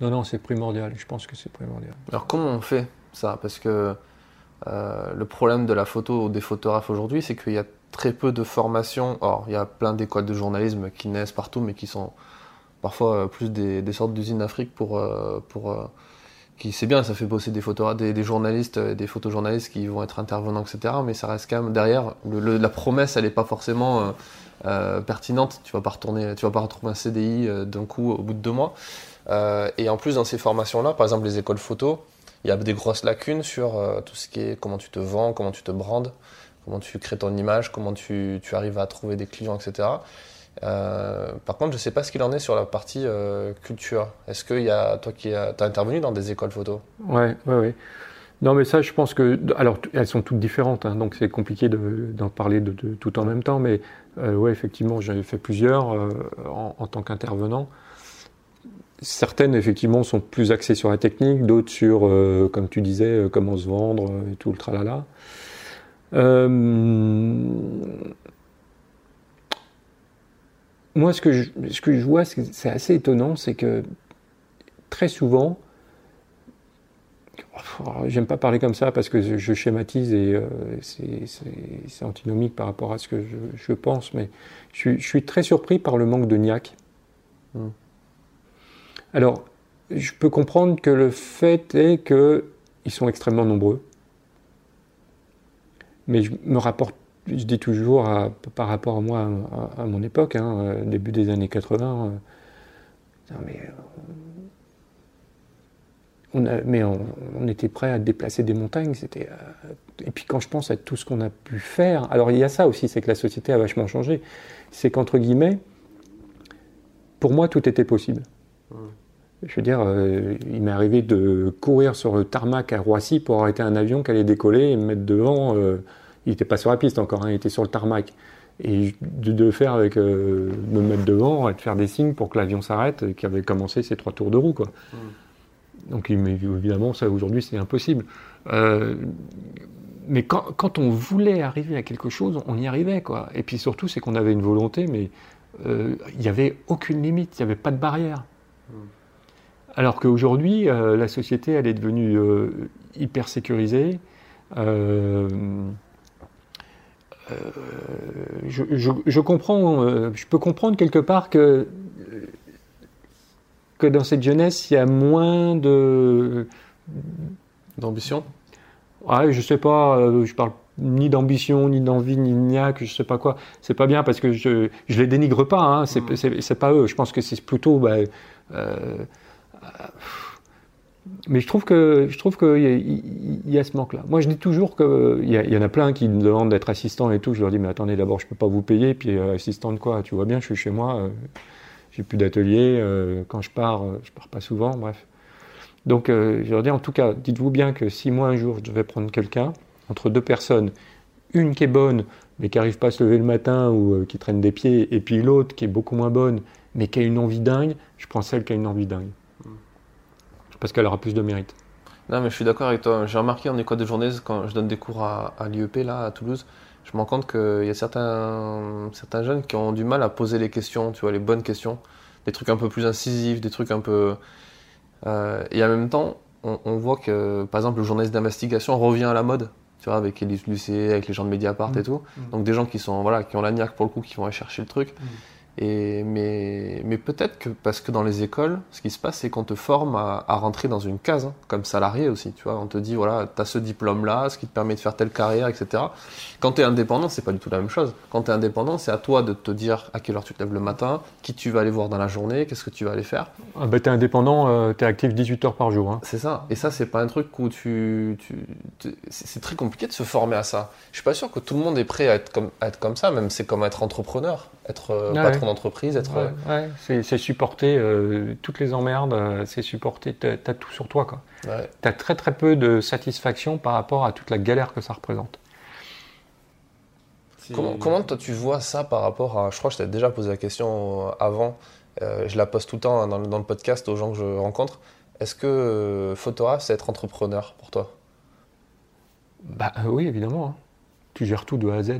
Non, non, c'est primordial. Je pense que c'est primordial. Alors comment on fait ça? Parce que euh, le problème de la photo ou des photographes aujourd'hui, c'est qu'il y a très peu de formations. Or, il y a plein d'écoles de journalisme qui naissent partout, mais qui sont parfois euh, plus des, sortes d'usines d'Afrique pour, euh, qui c'est bien, ça fait bosser des photographes, des, journalistes, des photojournalistes qui vont être intervenants, etc. Mais ça reste quand même derrière. la promesse, elle n'est pas forcément pertinente. Tu vas pas retourner, tu vas pas retrouver un CDI d'un coup au bout de deux mois. Et en plus, dans ces formations-là, par exemple les écoles photo, il y a des grosses lacunes sur euh, tout ce qui est comment tu te vends, comment tu te brandes, comment tu crées ton image, comment tu, arrives à trouver des clients, etc. Euh, par contre, je ne sais pas ce qu'il en est sur la partie euh, culture. Est-ce que y a, toi qui as intervenu dans des écoles photo? Ouais, ouais, ouais. Non, mais ça, je pense que. Alors, elles sont toutes différentes, hein, donc c'est compliqué de- d'en parler de, tout en même temps, mais ouais, effectivement, j'avais fait plusieurs en tant qu'intervenant. Certaines, effectivement, sont plus axées sur la technique, d'autres sur, euh, comme tu disais, euh, comment se vendre euh, et tout le tralala. Moi, ce que je, vois, c'est assez étonnant, c'est que très souvent, J'aime pas parler comme ça parce que je, schématise et c'est- antinomique par rapport à ce que je, pense, mais je, suis- très surpris par le manque de niaque. Mm. Alors, je peux comprendre que le fait est qu'ils sont extrêmement nombreux, mais je me rapporte, je dis toujours par rapport à moi, à, mon époque, hein, euh, début des années 80, euh, mais euh, on était prêt à déplacer des montagnes. Et puis quand je pense à tout ce qu'on a pu faire, alors il y a ça aussi, c'est que la société a vachement changé. C'est qu'entre guillemets, pour moi, tout était possible. Je veux dire, euh, il m'est arrivé de courir sur le tarmac à Roissy pour arrêter un avion qui allait décoller et me mettre devant. euh, il n'était pas sur la piste encore, hein, il était sur le tarmac. Et de, de faire avec, euh, me mettre devant et de faire des signes pour que l'avion s'arrête, et qui avait commencé ses trois tours de roue, quoi. Donc il- mais évidemment, ça aujourd'hui c'est impossible. Mais quand, quand on voulait arriver à quelque chose, on y arrivait quoi. Et puis surtout, c'est qu'on avait une volonté, mais il n'y avait aucune limite, il n'y avait pas de barrière. Alors qu'aujourd'hui, euh, la société, elle est devenue euh, hyper sécurisée. Euh, euh, je, je- je comprends, je peux comprendre quelque part que que dans cette jeunesse, il y a moins de. D'ambition? Ouais, je sais pas, je parle ni d'ambition, ni d'envie, ni de niaque, je sais pas quoi. C'est pas bien parce que je, je les dénigre pas, hein, c'est Mm. c'est- c'est pas eux. Je pense que c'est plutôt. bah, mais je trouve que je trouve qu'il y, a- ce manque-là. Moi, je dis toujours que il y, y en a plein qui me demandent d'être assistant et tout. Je leur dis mais attendez, d'abord, je peux pas vous payer, puis euh, assistant de quoi Tu vois bien, je suis chez moi, euh, j'ai plus d'atelier. euh, quand je pars, euh, je pars pas souvent. Bref. Donc, je leur dis en tout cas, dites-vous bien que si moi un jour je devais prendre quelqu'un entre deux personnes, une qui est bonne mais qui arrive pas à se lever le matin ou qui traîne des pieds, et puis l'autre qui est beaucoup moins bonne mais qui a une envie dingue, je prends celle qui a une envie dingue parce qu'elle aura plus de mérite. Non, mais je suis d'accord avec toi. J'ai remarqué en école de journée, quand je donne des cours à, à l'IEP, là, à Toulouse, je me rends compte qu'il y a certains, certains jeunes qui ont du mal à poser les questions, tu vois, les bonnes questions. Des trucs un peu plus incisifs, des trucs un peu. Euh, et en même temps, on, on voit que, par exemple, le journaliste d'investigation revient à la mode, tu vois, avec Élise Lucet, avec les gens de Mediapart et Mm. tout. Mm. Donc des gens qui sont, voilà, qui ont la niaque pour le coup, qui vont aller chercher le truc. Mm. Et, mais mais peut-être que parce que dans les écoles, ce qui se passe, c'est qu'on te forme à, à rentrer dans une case, hein, comme salarié aussi. Tu vois, on te dit voilà, tu as ce diplôme-là, ce qui te permet de faire telle carrière, etc. Quand tu es indépendant, c'est pas du tout la même chose. Quand tu es indépendant, c'est à toi de te dire à quelle heure tu te lèves le matin, qui tu vas aller voir dans la journée, qu'est-ce que tu vas aller faire. Ah bah, t'es indépendant, euh, t'es actif 18 heures par jour. hein. C'est ça. Et ça, c'est pas un truc où tu. tu- tu- c'est très compliqué de se former à ça. Je suis pas sûr que tout le monde est prêt à être comme, à être comme ça, même c'est comme être entrepreneur, être euh, Ah patron d'entreprise, être. Ouais, ouais, c'est, supporter euh, toutes les emmerdes, euh, c'est supporter, t'as, tout sur toi. Quoi. ouais. T'as très très peu de satisfaction par rapport à toute la galère que ça représente. Comment, comment toi tu vois ça par rapport à. Je crois que je t'avais déjà posé la question euh, avant. euh, je la pose tout le temps hein, dans, le- dans le podcast aux gens que je rencontre. Est-ce que euh, photographe, c'est être entrepreneur pour toi? Bah euh, oui, évidemment. hein. Tu gères tout de A à Z.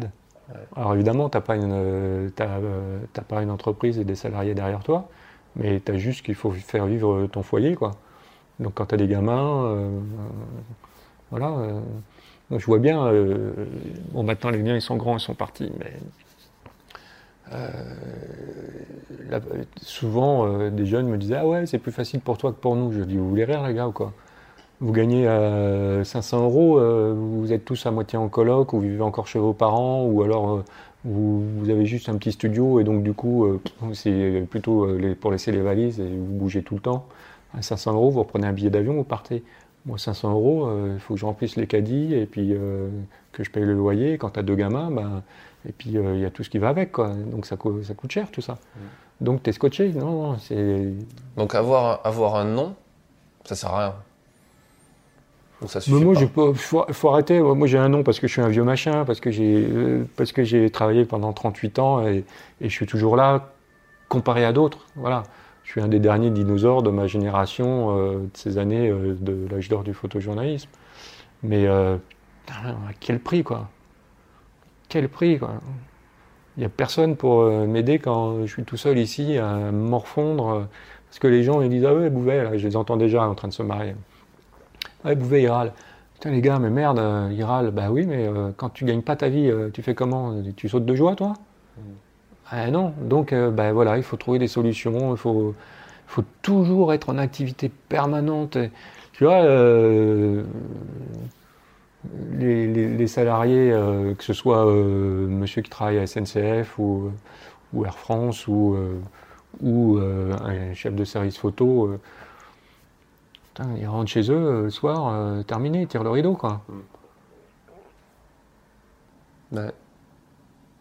Alors évidemment, t'as pas une, euh, euh, pas une entreprise et des salariés derrière toi, mais t'as juste qu'il faut faire vivre ton foyer, quoi. Donc quand t'as des gamins, euh, voilà. moi, je vois bien. bon, maintenant les miens ils sont grands, ils sont partis, mais souvent des jeunes me disaient ah ouais c'est plus facile pour toi que pour nous. Je dis vous voulez rire les gars ou quoi? Vous gagnez euh, 500 euros, euh, vous êtes tous à moitié en coloc, ou vous vivez encore chez vos parents, ou alors euh, vous, vous avez juste un petit studio et donc du coup euh, *laughs* c'est plutôt les- pour laisser les valises et vous bougez tout le temps. À 500 euros, vous reprenez un billet d'avion, vous partez. Moi 500 euros, il faut que je remplisse les caddies et puis que je paye le loyer. Quand tu as deux gamins, ben, et puis il y a tout ce qui va avec, quoi. Donc ça, co- ça coûte cher tout ça. Donc tu es scotché Non, non, c'est Donc avoir, avoir un nom, ça sert à rien. Ça Mais moi, pas. faut, faut arrêter. Moi, j'ai un nom parce que je suis un vieux machin, parce que j'ai, euh, parce que j'ai travaillé pendant 38 ans et, et je suis toujours là, comparé à d'autres. Voilà. Je suis un des derniers dinosaures de ma génération, euh, de ces années euh, de l'âge d'or du photojournalisme. Mais euh, à quel prix, quoi? Quel prix, quoi? Il n'y a personne pour m'aider quand je suis tout seul ici à morfondre. Parce que les gens, ils disent Ah ouais, Bouvet, là, je les entends déjà en train de se marier. Ouais, Bouvet, il râle. Putain, les gars, mais merde, euh, il râle. Bah oui, mais euh, quand tu gagnes pas ta vie, euh, tu fais comment? Tu sautes de joie, toi? Ah non. Donc, euh, bah voilà, il faut trouver des solutions. Il faut, faut toujours être en activité permanente. Tu vois, les, les- les salariés, que ce soit monsieur qui travaille à SNCF ou, ou Air France ou, ou un chef de service photo, putain, ils rentrent chez eux euh, le soir, euh, terminé, ils tirent le rideau. Quoi. Ouais.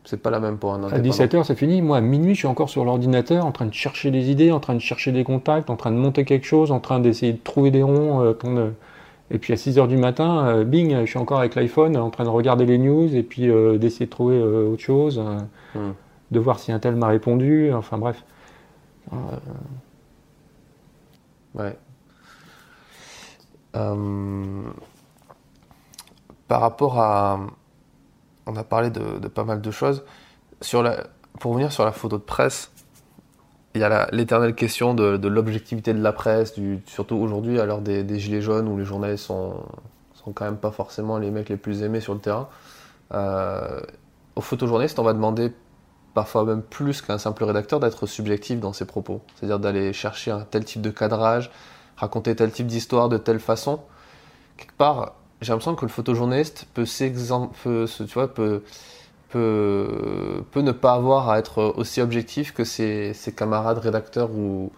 C'est pas la même pour un À indépendant. 17h, c'est fini. Moi, à minuit, je suis encore sur l'ordinateur en train de chercher des idées, en train de chercher des contacts, en train de monter quelque chose, en train d'essayer de trouver des ronds. euh, Et puis à 6h du matin, euh, bing, je suis encore avec l'iPhone en train de regarder les news et puis d'essayer de trouver autre chose, Hmm. de voir si un tel m'a répondu. Enfin bref. Ouais. Euh, par rapport à. On a parlé de, pas mal de choses. Pour revenir sur la photo de presse, il y a l'éternelle question de, l'objectivité de la presse, surtout aujourd'hui à l'heure des, des gilets jaunes où les journalistes sont, sont quand même pas forcément les mecs les plus aimés sur le terrain. Euh, aux photojournalistes, on va demander parfois même plus qu'un simple rédacteur d'être subjectif dans ses propos. C'est-à-dire d'aller chercher un tel type de cadrage, raconter tel type d'histoire de telle façon. Quelque part, j'ai l'impression que le photojournaliste peut peut, se- tu vois, peut, peut, peut ne pas avoir à être aussi objectif que ses, ses camarades rédacteurs ou,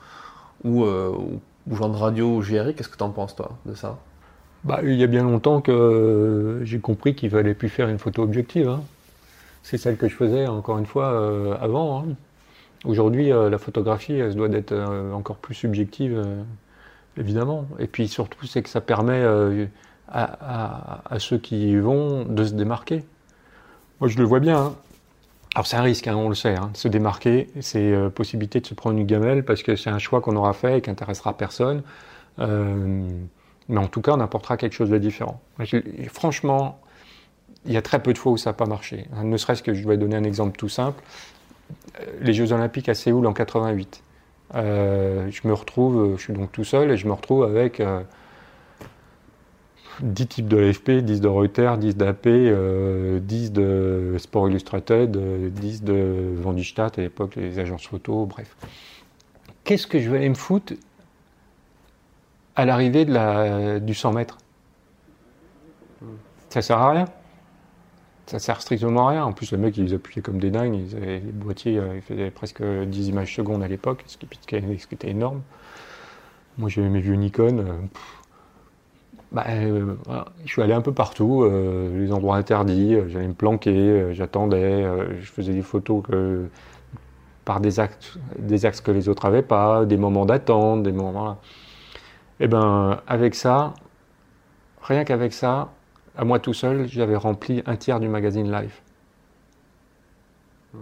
ou, euh, ou bougeant de radio ou GRI, qu'est-ce que tu en penses toi de ça? Bah, Il y a bien longtemps que j'ai compris qu'il fallait plus faire une photo objective. Hein. C'est celle que je faisais encore une fois euh, avant. Hein. Aujourd'hui, euh, la photographie, elle doit être euh, encore plus subjective, évidemment. Et puis surtout, c'est que ça permet à, ceux qui y vont de se démarquer. Moi, je le vois bien. Hein. Alors c'est un risque, on le sait, se démarquer, c'est possibilité de se prendre une gamelle parce que c'est un choix qu'on aura fait et qui intéressera personne. mais en tout cas, on apportera quelque chose de différent. franchement, il y a très peu de fois où ça n'a pas marché. Ne serait-ce que je vais donner un exemple tout simple. Euh, les Jeux Olympiques à Séoul en 88. Euh, je me retrouve, je suis donc tout seul et je me retrouve avec 10 euh, types de l'AFP, 10 de Reuters, 10 d'AP, 10 de Sport Illustrated, 10 de Vendistat à l'époque, les agences photo, bref. Qu'est-ce que je vais aller me foutre à l'arrivée du 100 mètres? Ça sert à rien ça sert strictement à rien. En plus, les mecs, ils appuyaient comme des dingues. Ils les boîtiers, euh, faisaient presque 10 images secondes à l'époque, ce, qui, était énorme. Moi, j'avais mes vieux Nikon. Euh, euh, Je suis allé un peu partout, les endroits interdits. J'allais me planquer, j'attendais, je faisais des photos par des axes, des axes que les autres n'avaient pas, des moments d'attente, des moments. Et eh ben, avec ça, rien qu'avec ça, à moi tout seul, j'avais rempli un tiers du magazine Life. Hmm.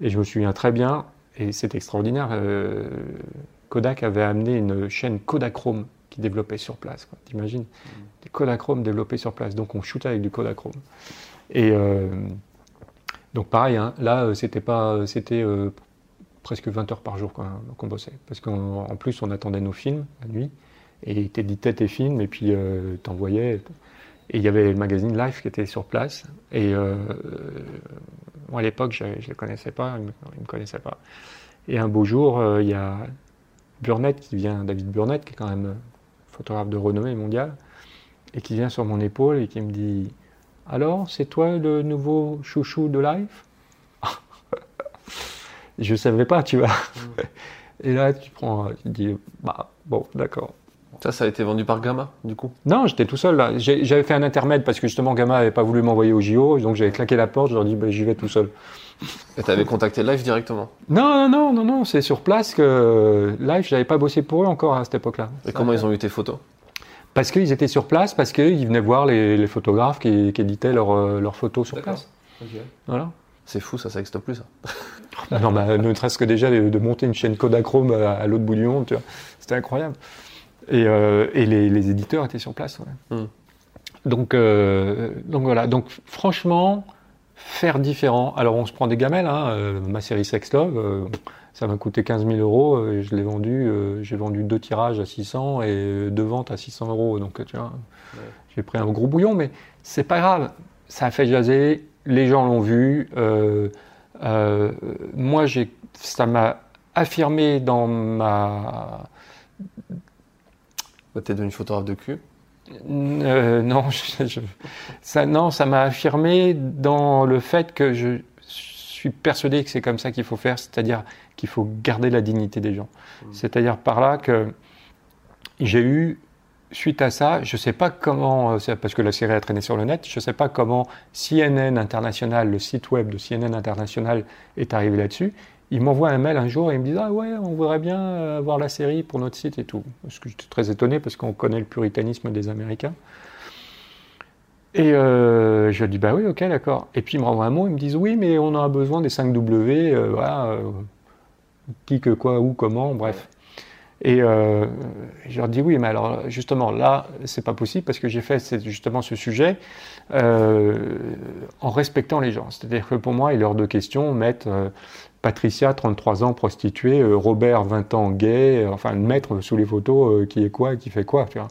Et je me souviens très bien, et c'est extraordinaire, euh, Kodak avait amené une chaîne Kodachrome qui développait sur place. T'imagines mmh. Des Kodachrome développés sur place. Donc on shootait avec du Kodachrome. Et euh, donc pareil, hein, là euh, c'était pas, c'était presque 20 heures par jour qu'on bossait. Parce qu'en plus on attendait nos films la nuit, et t'éditais tes films, et puis t'envoyais. Et il y avait le magazine Life qui était sur place. Et euh, moi, à l'époque, je ne le connaissais pas, il ne me, connaissait pas. Et un beau jour, euh, il y a Burnett qui vient, David Burnett, qui est quand même photographe de renommée mondiale, et qui vient sur mon épaule et qui me dit Alors, c'est toi le nouveau chouchou de Life? *laughs* Je ne savais pas, tu vois. Mm. Et là, tu prends, tu dis Bah, bon, d'accord. Ça, ça a été vendu par Gamma, du coup? Non, j'étais tout seul. là. J'avais fait un intermède parce que justement, Gamma n'avait pas voulu m'envoyer au JO. Donc j'avais claqué la porte, je leur ai dit, bah, j'y vais tout seul. Et tu avais contacté Live directement? Non, non, non, non, non. c'est sur place que Live, j'avais pas bossé pour eux encore à cette époque-là. Et comment ils ont eu tes photos? Parce qu'ils étaient sur place, parce qu'ils venaient voir les, photographes qui, éditaient euh, leurs photos sur place. Voilà. C'est fou, ça, ça n'existe plus, ça. *laughs* non, bah, ne serait-ce que déjà de, monter une chaîne Kodachrome à, l'autre bout du monde, c'était incroyable. Et, euh, les, éditeurs étaient sur place. Hmm. Donc, euh, donc voilà. Donc franchement, faire différent. Alors on se prend des gamelles. Hein. Euh, ma série Sex Love, ça m'a coûté 15 000 euros. je l'ai vendu. j'ai vendu deux tirages à 600 et deux ventes à 600 euros. Donc tu vois, j'ai pris un gros bouillon, mais c'est pas grave. Ça a fait jaser. Les gens l'ont vu. moi, j'ai, ça m'a affirmé dans ma tu es devenu photographe de cul euh, *laughs* non, ça, non, ça m'a affirmé dans le fait que je suis persuadé que c'est comme ça qu'il faut faire, c'est-à-dire qu'il faut garder la dignité des gens. Mmh. C'est-à-dire par là que j'ai eu, suite à ça, je ne sais pas comment, euh, parce que la série a traîné sur le net, je ne sais pas comment CNN International, le site web de CNN International est arrivé là-dessus il m'envoie un mail un jour et il me dit Ah ouais, on voudrait bien euh, avoir la série pour notre site et tout. Ce que j'étais très étonné parce qu'on connaît le puritanisme des Américains. Et euh, je dis Bah oui, ok, d'accord. Et puis il me renvoie un mot, ils me disent Oui, mais on a besoin des 5 W, euh, voilà, qui, que, quoi, où, comment, bref. Et je leur dis oui, mais alors justement là, c'est pas possible parce que j'ai fait justement ce sujet en respectant les gens. C'est-à-dire que pour moi, il est hors de question mettre Patricia, 33 ans, prostituée, euh, Robert, 20 ans, gay, euh, enfin, le mettre sous les photos euh, qui est quoi, qui fait quoi. Tu vois.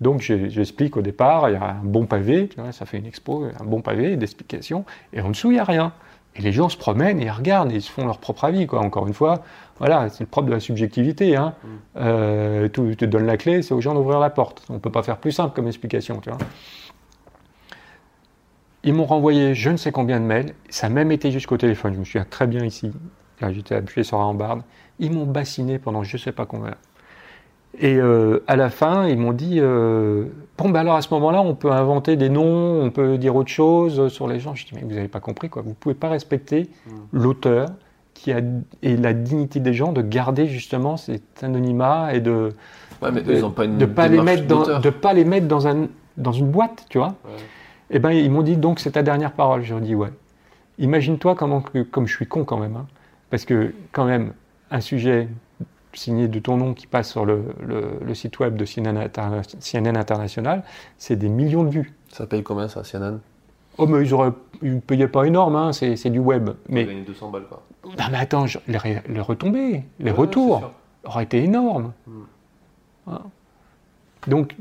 Donc j'explique au départ, il y a un bon pavé, tu vois, ça fait une expo, un bon pavé d'explications, et en dessous, il n'y a rien. Et les gens se promènent et ils regardent et ils se font leur propre avis. Quoi. Encore une fois, voilà, c'est le propre de la subjectivité. Hein. Mm. tu te donnes la clé, c'est aux gens d'ouvrir la porte. On ne peut pas faire plus simple comme explication. Tu vois. Ils m'ont renvoyé je ne sais combien de mails. Ça a même été jusqu'au téléphone. Je me souviens très bien ici. J'étais appuyé sur la rambarde. Ils m'ont bassiné pendant je ne sais pas combien. Et euh, à la fin, ils m'ont dit euh, Bon, ben alors à ce moment-là, on peut inventer des noms, on peut dire autre chose sur les gens. Je dis Mais vous n'avez pas compris, quoi. Vous ne pouvez pas respecter l'auteur qui a, et la dignité des gens de garder justement cet anonymat et de Ouais, ils ont pas de pas les mettre dans de pas les mettre dans un dans une boîte, tu vois. Ouais. Et ben ils m'ont dit donc c'est ta dernière parole. Je leur ai dit ouais. Imagine-toi comment que- comme je suis con quand même, hein. parce que quand même un sujet signé de ton nom qui passe sur le, le- le site web de CNN, Interna- CNN International, c'est des millions de vues. Ça paye combien ça, CNN Oh mais ils auraient, ils payaient pas énorme, hein, c'est du web. Mais, gagner 200 balles quoi. non, mais attends, je- les, retombées, les Ouais, retours auraient été énormes. Mm. Voilà. Donc,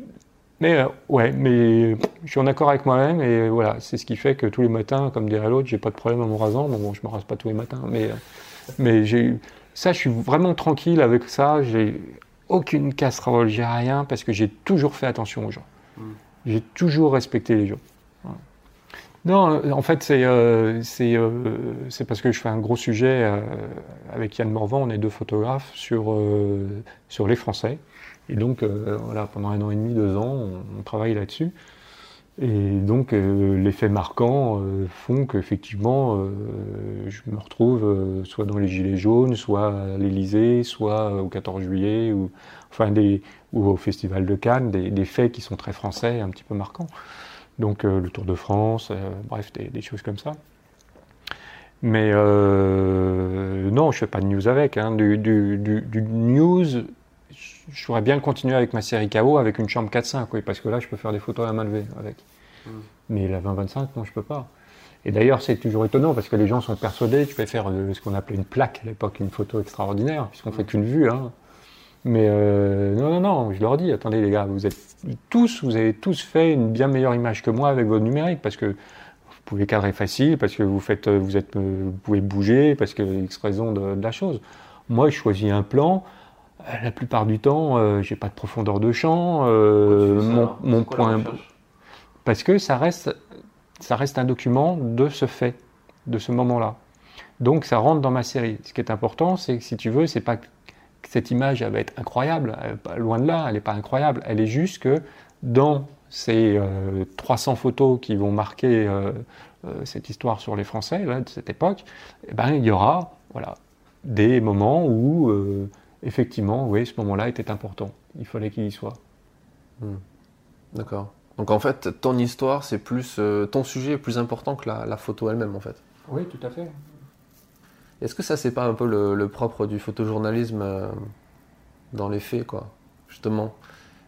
mais euh, ouais, mais je suis en accord avec moi-même et voilà, c'est ce qui fait que tous les matins, comme dirait l'autre, j'ai pas de problème en me rasant. Bon, bon, je me rase pas tous les matins, mais euh, mais j'ai ça, je suis vraiment tranquille avec ça. J'ai aucune casserole, j'ai rien parce que j'ai toujours fait attention aux gens. Mm. J'ai toujours respecté les gens. Voilà. Non, euh, en fait, c'est euh, euh, parce que je fais un gros sujet euh, avec Yann Morvan, on est deux photographes sur sur les Français. Et donc, euh, voilà, pendant un an et demi, deux ans, on, travaille là-dessus. Et donc, euh, les faits marquants euh, font qu'effectivement, je me retrouve soit dans les Gilets jaunes, soit à l'Élysée, soit au 14 juillet, ou, enfin des, ou au Festival de Cannes, des, faits qui sont très français, un petit peu marquants. Donc, le Tour de France, bref, des, choses comme ça. Mais non, je fais pas de news avec. hein. Du news, je pourrais bien continuer avec ma série KO avec une chambre 4-5, oui, parce que là, je peux faire des photos à la main levée avec. Mm. Mais la 20-25, non, je peux pas. Et d'ailleurs, c'est toujours étonnant parce que les gens sont persuadés que je vais faire euh, ce qu'on appelait une plaque à l'époque, une photo extraordinaire, puisqu'on fait qu'une vue. Hein. Mais euh, non, non, non, je leur dis, attendez les gars, vous êtes tous, vous avez tous fait une bien meilleure image que moi avec votre numérique, parce que vous pouvez cadrer facile, parce que vous faites, euh, vous êtes, vous pouvez bouger, parce que X raison de, de la chose. Moi, je choisis un plan. Euh, La plupart du temps, euh, j'ai pas de profondeur de champ. euh, mon, mon point, parce que ça reste, ça reste un document de ce fait, de ce moment-là. Donc ça rentre dans ma série. Ce qui est important, c'est que si tu veux, c'est pas que cette image elle va être incroyable, elle loin de là, elle n'est pas incroyable. Elle est juste que dans ces euh, 300 photos qui vont marquer euh, euh, cette histoire sur les Français là, de cette époque, eh ben, il y aura voilà, des moments où euh, effectivement, oui, ce moment-là était important. Il fallait qu'il y soit. D'accord. Donc en fait, ton histoire, c'est plus. euh, ton sujet est plus important que la, la photo elle-même en fait. Oui, tout à fait. Est-ce que ça, c'est pas un peu le, le propre du photojournalisme euh, dans les faits, quoi Justement?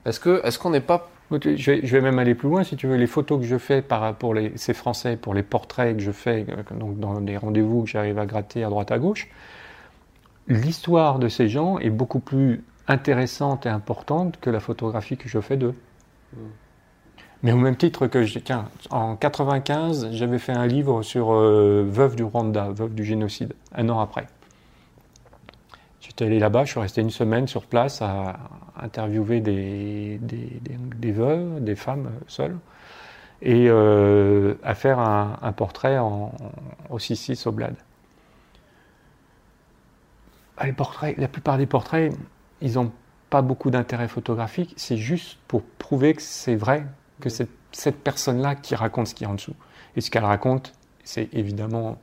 Est-ce que est-ce qu'on n'est pas. Je vais, je vais même aller plus loin, si tu veux. Les photos que je fais par, pour les, ces Français, pour les portraits que je fais euh, donc dans des rendez-vous que j'arrive à gratter à droite à gauche, l'histoire de ces gens est beaucoup plus intéressante et importante que la photographie que je fais d'eux. Mm. Mais au même titre que, je, tiens, en 95, j'avais fait un livre sur euh, veuve du Rwanda, veuve du génocide, un an après. J'étais allé là-bas, je suis resté une semaine sur place à interviewer des, des, des- des veuves, des femmes seules, et euh, à faire un, un portrait en, au 6-6 au. Ah, Les portraits, la plupart des portraits, ils n'ont pas beaucoup d'intérêt photographique, c'est juste pour prouver que c'est vrai, que c'est cette personne-là qui raconte ce qu'il y a en dessous. Et ce qu'elle raconte, c'est évidemment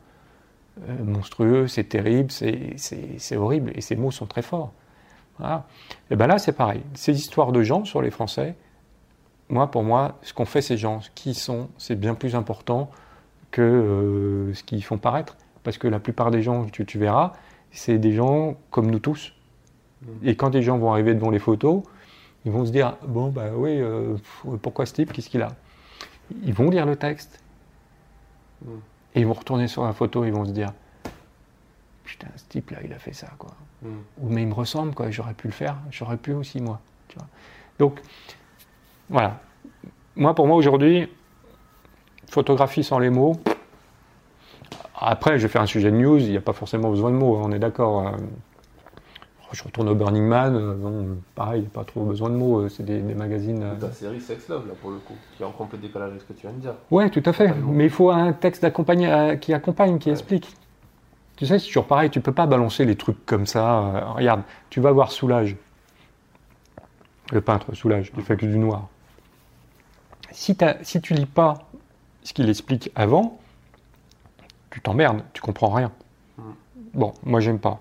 euh, monstrueux, c'est terrible, c'est- horrible, et ces mots sont très forts. Voilà. Et bien là, c'est pareil. Ces histoires de gens sur les Français, moi, pour moi, ce qu'ont fait ces gens, qui ils sont, c'est bien plus important que euh, ce qu'ils font paraître. Parce que la plupart des gens tu verras, c'est des gens comme nous tous. Et quand des gens vont arriver devant les photos, ils vont se dire Bon, bah oui, euh, pourquoi ce type Qu'est-ce qu'il a? Ils vont lire le texte. Mm. Et ils vont retourner sur la photo, ils vont se dire Putain, ce type-là, il a fait ça, quoi. Ou mais il me ressemble, quoi, j'aurais pu le faire, j'aurais pu aussi, moi. Tu vois. Donc, voilà. Moi, pour moi, aujourd'hui, photographie sans les mots. Après, je vais faire un sujet de news, il n'y a pas forcément besoin de mots, on est d'accord. euh. Je retourne au Burning Man, euh, bon, pareil, il n'y a pas trop besoin de mots, euh, c'est des, des magazines. Ta série Sex Love, là, pour le coup, qui est en complet décalage avec ce que tu viens de dire. Ouais, tout à fait. Totalement. Mais il faut un texte qui accompagne, qui Ouais. explique. Tu sais, c'est toujours pareil, tu peux pas balancer les trucs comme ça. regarde, tu vas voir Soulage. le peintre Soulage, qui fait que du noir. Si, si tu lis pas ce qu'il explique avant, tu t'emmerdes, tu comprends rien. Bon, moi j'aime pas.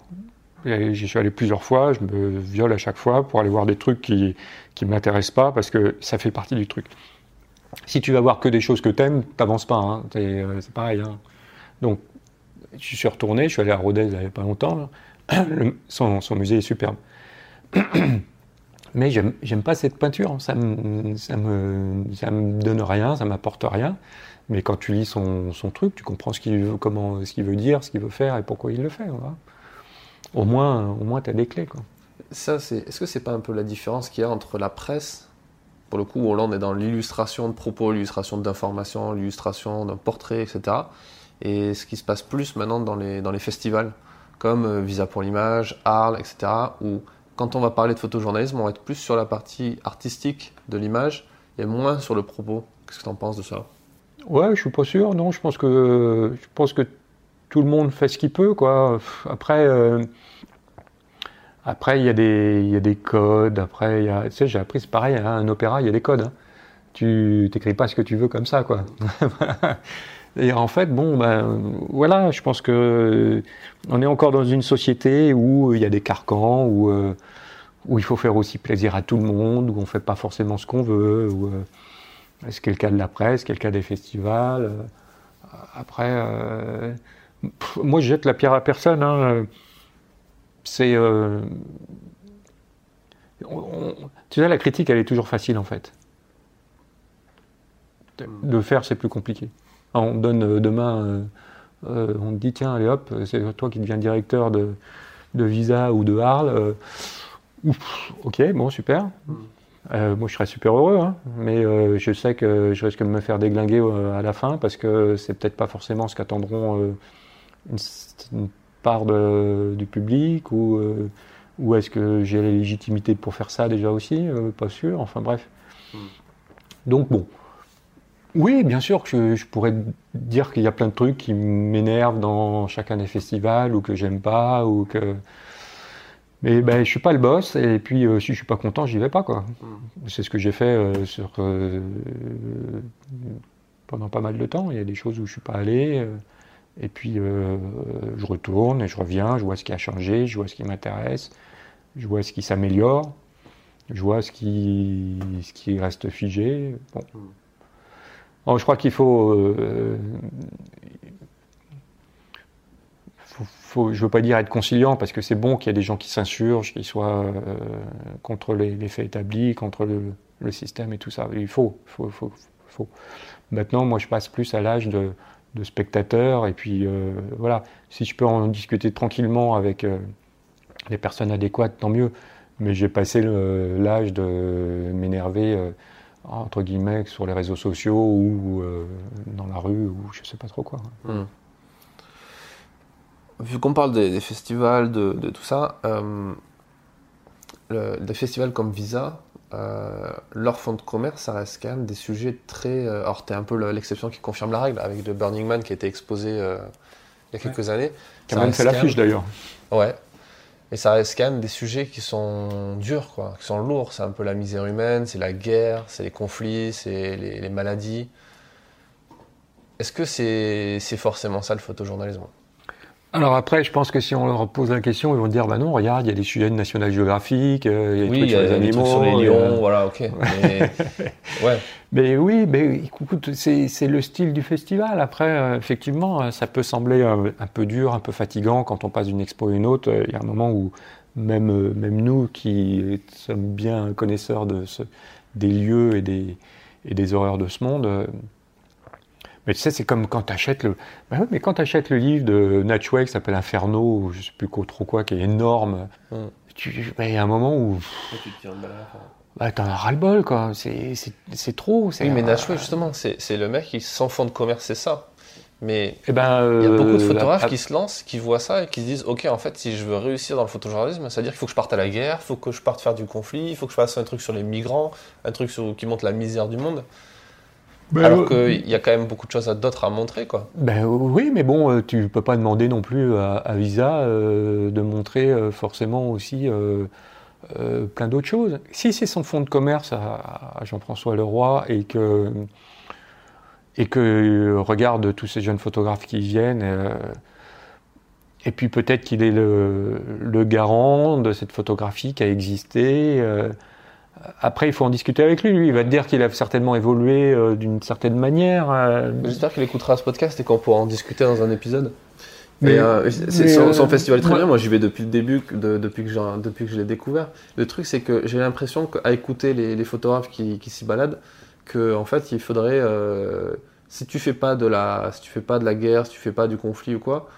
J'y suis allé plusieurs fois, je me viole à chaque fois pour aller voir des trucs qui ne m'intéressent pas parce que ça fait partie du truc. Si tu vas voir que des choses que tu aimes, t'avances pas. Hein. Euh, c'est pareil. Hein. Donc, je suis retourné, je suis allé à Rodez il n'y a pas longtemps. *clears throat* son, musée est superbe. *clears throat* Mais j'aime pas cette peinture. Ça me, ça me, ça me donne rien, ça m'apporte rien. Mais quand tu lis son, son truc, tu comprends ce qu'il veut, comment, veut dire, ce qu'il veut faire et pourquoi il le fait. Au moins, au moins, as des clés. Quoi. Ça, est-ce que c'est pas un peu la différence qu'il y a entre la presse, pour le coup, où on est dans l'illustration de propos, l'illustration d'informations, l'illustration d'un portrait, etc., et ce qui se passe plus maintenant dans les, dans les festivals, comme euh, Visa pour l'image, Arles, etc., quand on va parler de photojournalisme, on va être plus sur la partie artistique de l'image et moins sur le propos. Qu'est-ce que tu en penses de ça? Ouais, je suis pas sûr. Non, je pense que je pense que tout le monde fait ce qu'il peut, quoi. Après, euh, après il y a des il y a des codes. Après, tu sais, j'ai appris c'est pareil. Hein, un opéra, il y a des codes. Hein. Tu t'écris pas ce que tu veux comme ça, quoi. *laughs* Et en fait, bon, ben voilà, je pense que on est encore dans une société où il y a des carcans, où euh, où il faut faire aussi plaisir à tout le monde, où on fait pas forcément ce qu'on veut. Où, euh, c'est le cas de la presse, c'est le cas des festivals. Euh, après, euh, moi je jette la pierre à personne. Hein. C'est. Euh, tu sais, la critique, elle est toujours facile en fait. De faire, c'est plus compliqué. On donne demain, on te dit tiens, allez hop, c'est toi qui deviens directeur de, Visa ou de Arles. ok, bon, super. Mm. Euh, moi, je serais super heureux, hein. mais euh, je sais que je risque de me faire déglinguer euh, à la fin parce que c'est peut-être pas forcément ce qu'attendront une, part du public ou, ou est-ce que j'ai la légitimité pour faire ça déjà aussi Pas sûr, enfin bref. Hmm. Donc bon. Oui, bien sûr que je, pourrais dire qu'il y a plein de trucs qui m'énervent dans chacun des festivals ou que j'aime pas ou que mais ben, je suis pas le boss, et puis euh, si je suis pas content, j'y vais pas. quoi. Mm. C'est ce que j'ai fait euh, sur, euh, pendant pas mal de temps. Il y a des choses où je suis pas allé, et puis je retourne et je reviens, je vois ce qui a changé, je vois ce qui m'intéresse, je vois ce qui s'améliore, je vois ce qui, ce qui reste figé. Bon. Mm. je crois qu'il faut je ne veux pas dire être conciliant parce que c'est bon qu'il y ait des gens qui s'insurgent, qui soient euh, contre les, faits établis, contre le, système et tout ça. Il faut. Maintenant, moi, je passe plus à l'âge de, spectateur et puis euh, voilà. Si je peux en discuter tranquillement avec euh, les personnes adéquates, tant mieux. Mais j'ai passé l'âge de m'énerver entre guillemets sur les réseaux sociaux ou dans la rue ou je sais pas trop quoi. Mmh vu qu'on parle des, festivals, de, tout ça, euh, des festivals comme Visa, euh, leur fonds de commerce, ça reste quand même des sujets très. Euh, alors, t'es un peu l'exception qui confirme la règle, avec le Burning Man qui a été exposé il y a quelques années. Qui a même fait l'affiche d'ailleurs. Ouais. Et ça reste quand même des sujets qui sont durs, quoi, qui sont lourds. C'est un peu la misère humaine, c'est la guerre, c'est les conflits, c'est les, les maladies. Est-ce que c'est forcément ça le photojournalisme? Alors après, je pense que si on leur pose la question, ils vont dire bah non, regarde, il y a des sujets de National Geographic, euh, il y a des trucs sur les animaux, sur les lions, voilà, ok. Mais, *laughs* ouais. mais oui, mais écoute, c'est le style du festival. Après, euh, effectivement, ça peut sembler un, peu dur, un peu fatigant quand on passe d'une expo à une autre. Il y a un moment où même même nous qui sommes bien connaisseurs de ce, des lieux et des et des horreurs de ce monde euh, mais tu sais, c'est comme quand tu achètes le. Bah mais quand tu achètes le livre de Natchway qui s'appelle Inferno, je sais plus trop quoi, qui est énorme, hum. bah, il y a un moment où. tu te tiens bah, t'en as ras-le-bol, quoi. C'est trop. Oui, mais Natchway, justement, c'est le mec qui, sans fond de commerce, c'est ça. Mais eh ben, il y a beaucoup de euh, photographes qui se lancent, qui voient ça et qui se disent Ok, en fait, si je veux réussir dans le photojournalisme, c'est-à-dire qu'il faut que je parte à la guerre, il faut que je parte faire du conflit, il faut que je fasse un truc sur les migrants, un truc sur, qui montre la misère du monde. Ben, Alors qu'il y a quand même beaucoup de choses d'autres à montrer, quoi. Ben oui, mais bon, euh, tu peux pas demander non plus à, Visa euh, de montrer euh, forcément aussi euh, plein d'autres choses. Si c'est son fonds de commerce à, Jean-François Leroy et que, et que regarde tous ces jeunes photographes qui viennent, et puis peut-être qu'il est le, le, garant de cette photographie qui a existé. Après, il faut en discuter avec lui. Lui, il va te dire qu'il a certainement évolué euh, d'une certaine manière. Euh. J'espère qu'il écoutera ce podcast et qu'on pourra en discuter dans un épisode. Mais, euh, son, festival est très bien. Moi, j'y vais depuis le début, depuis que depuis que je l'ai découvert. Le truc, c'est que j'ai l'impression qu'à écouter les, photographes qui, s'y baladent, que en fait, il faudrait, si tu fais pas de la, si tu fais pas de la guerre, si tu fais pas du conflit ou quoi,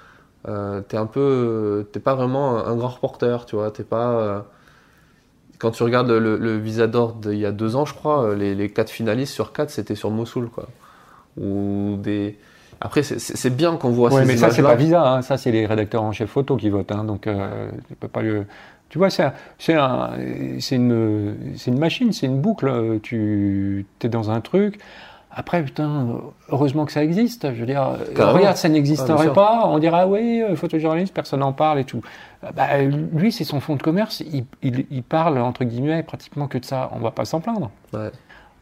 t'es un peu, t'es pas vraiment un, grand reporter, tu vois. T'es pas quand tu regardes le, le Visador d'il y a deux ans, je crois, euh, les, les quatre finalistes sur quatre, c'était sur Mossoul, quoi. Ou des... Après, c'est bien qu'on voit ouais, mais ça, c'est pas Visa, hein. ça, c'est les rédacteurs en chef photo qui votent, hein. donc euh, tu peux pas le... Tu vois, c'est un, une, une machine, c'est une boucle. Tu es dans un truc, après, putain, heureusement que ça existe. Je veux dire, regarde, ça n'existerait ah, pas. On dirait, ah oui, euh, photojournaliste, personne n'en parle et tout. Euh, bah, lui, c'est son fonds de commerce. Il, parle, entre guillemets, pratiquement que de ça. On va pas s'en plaindre.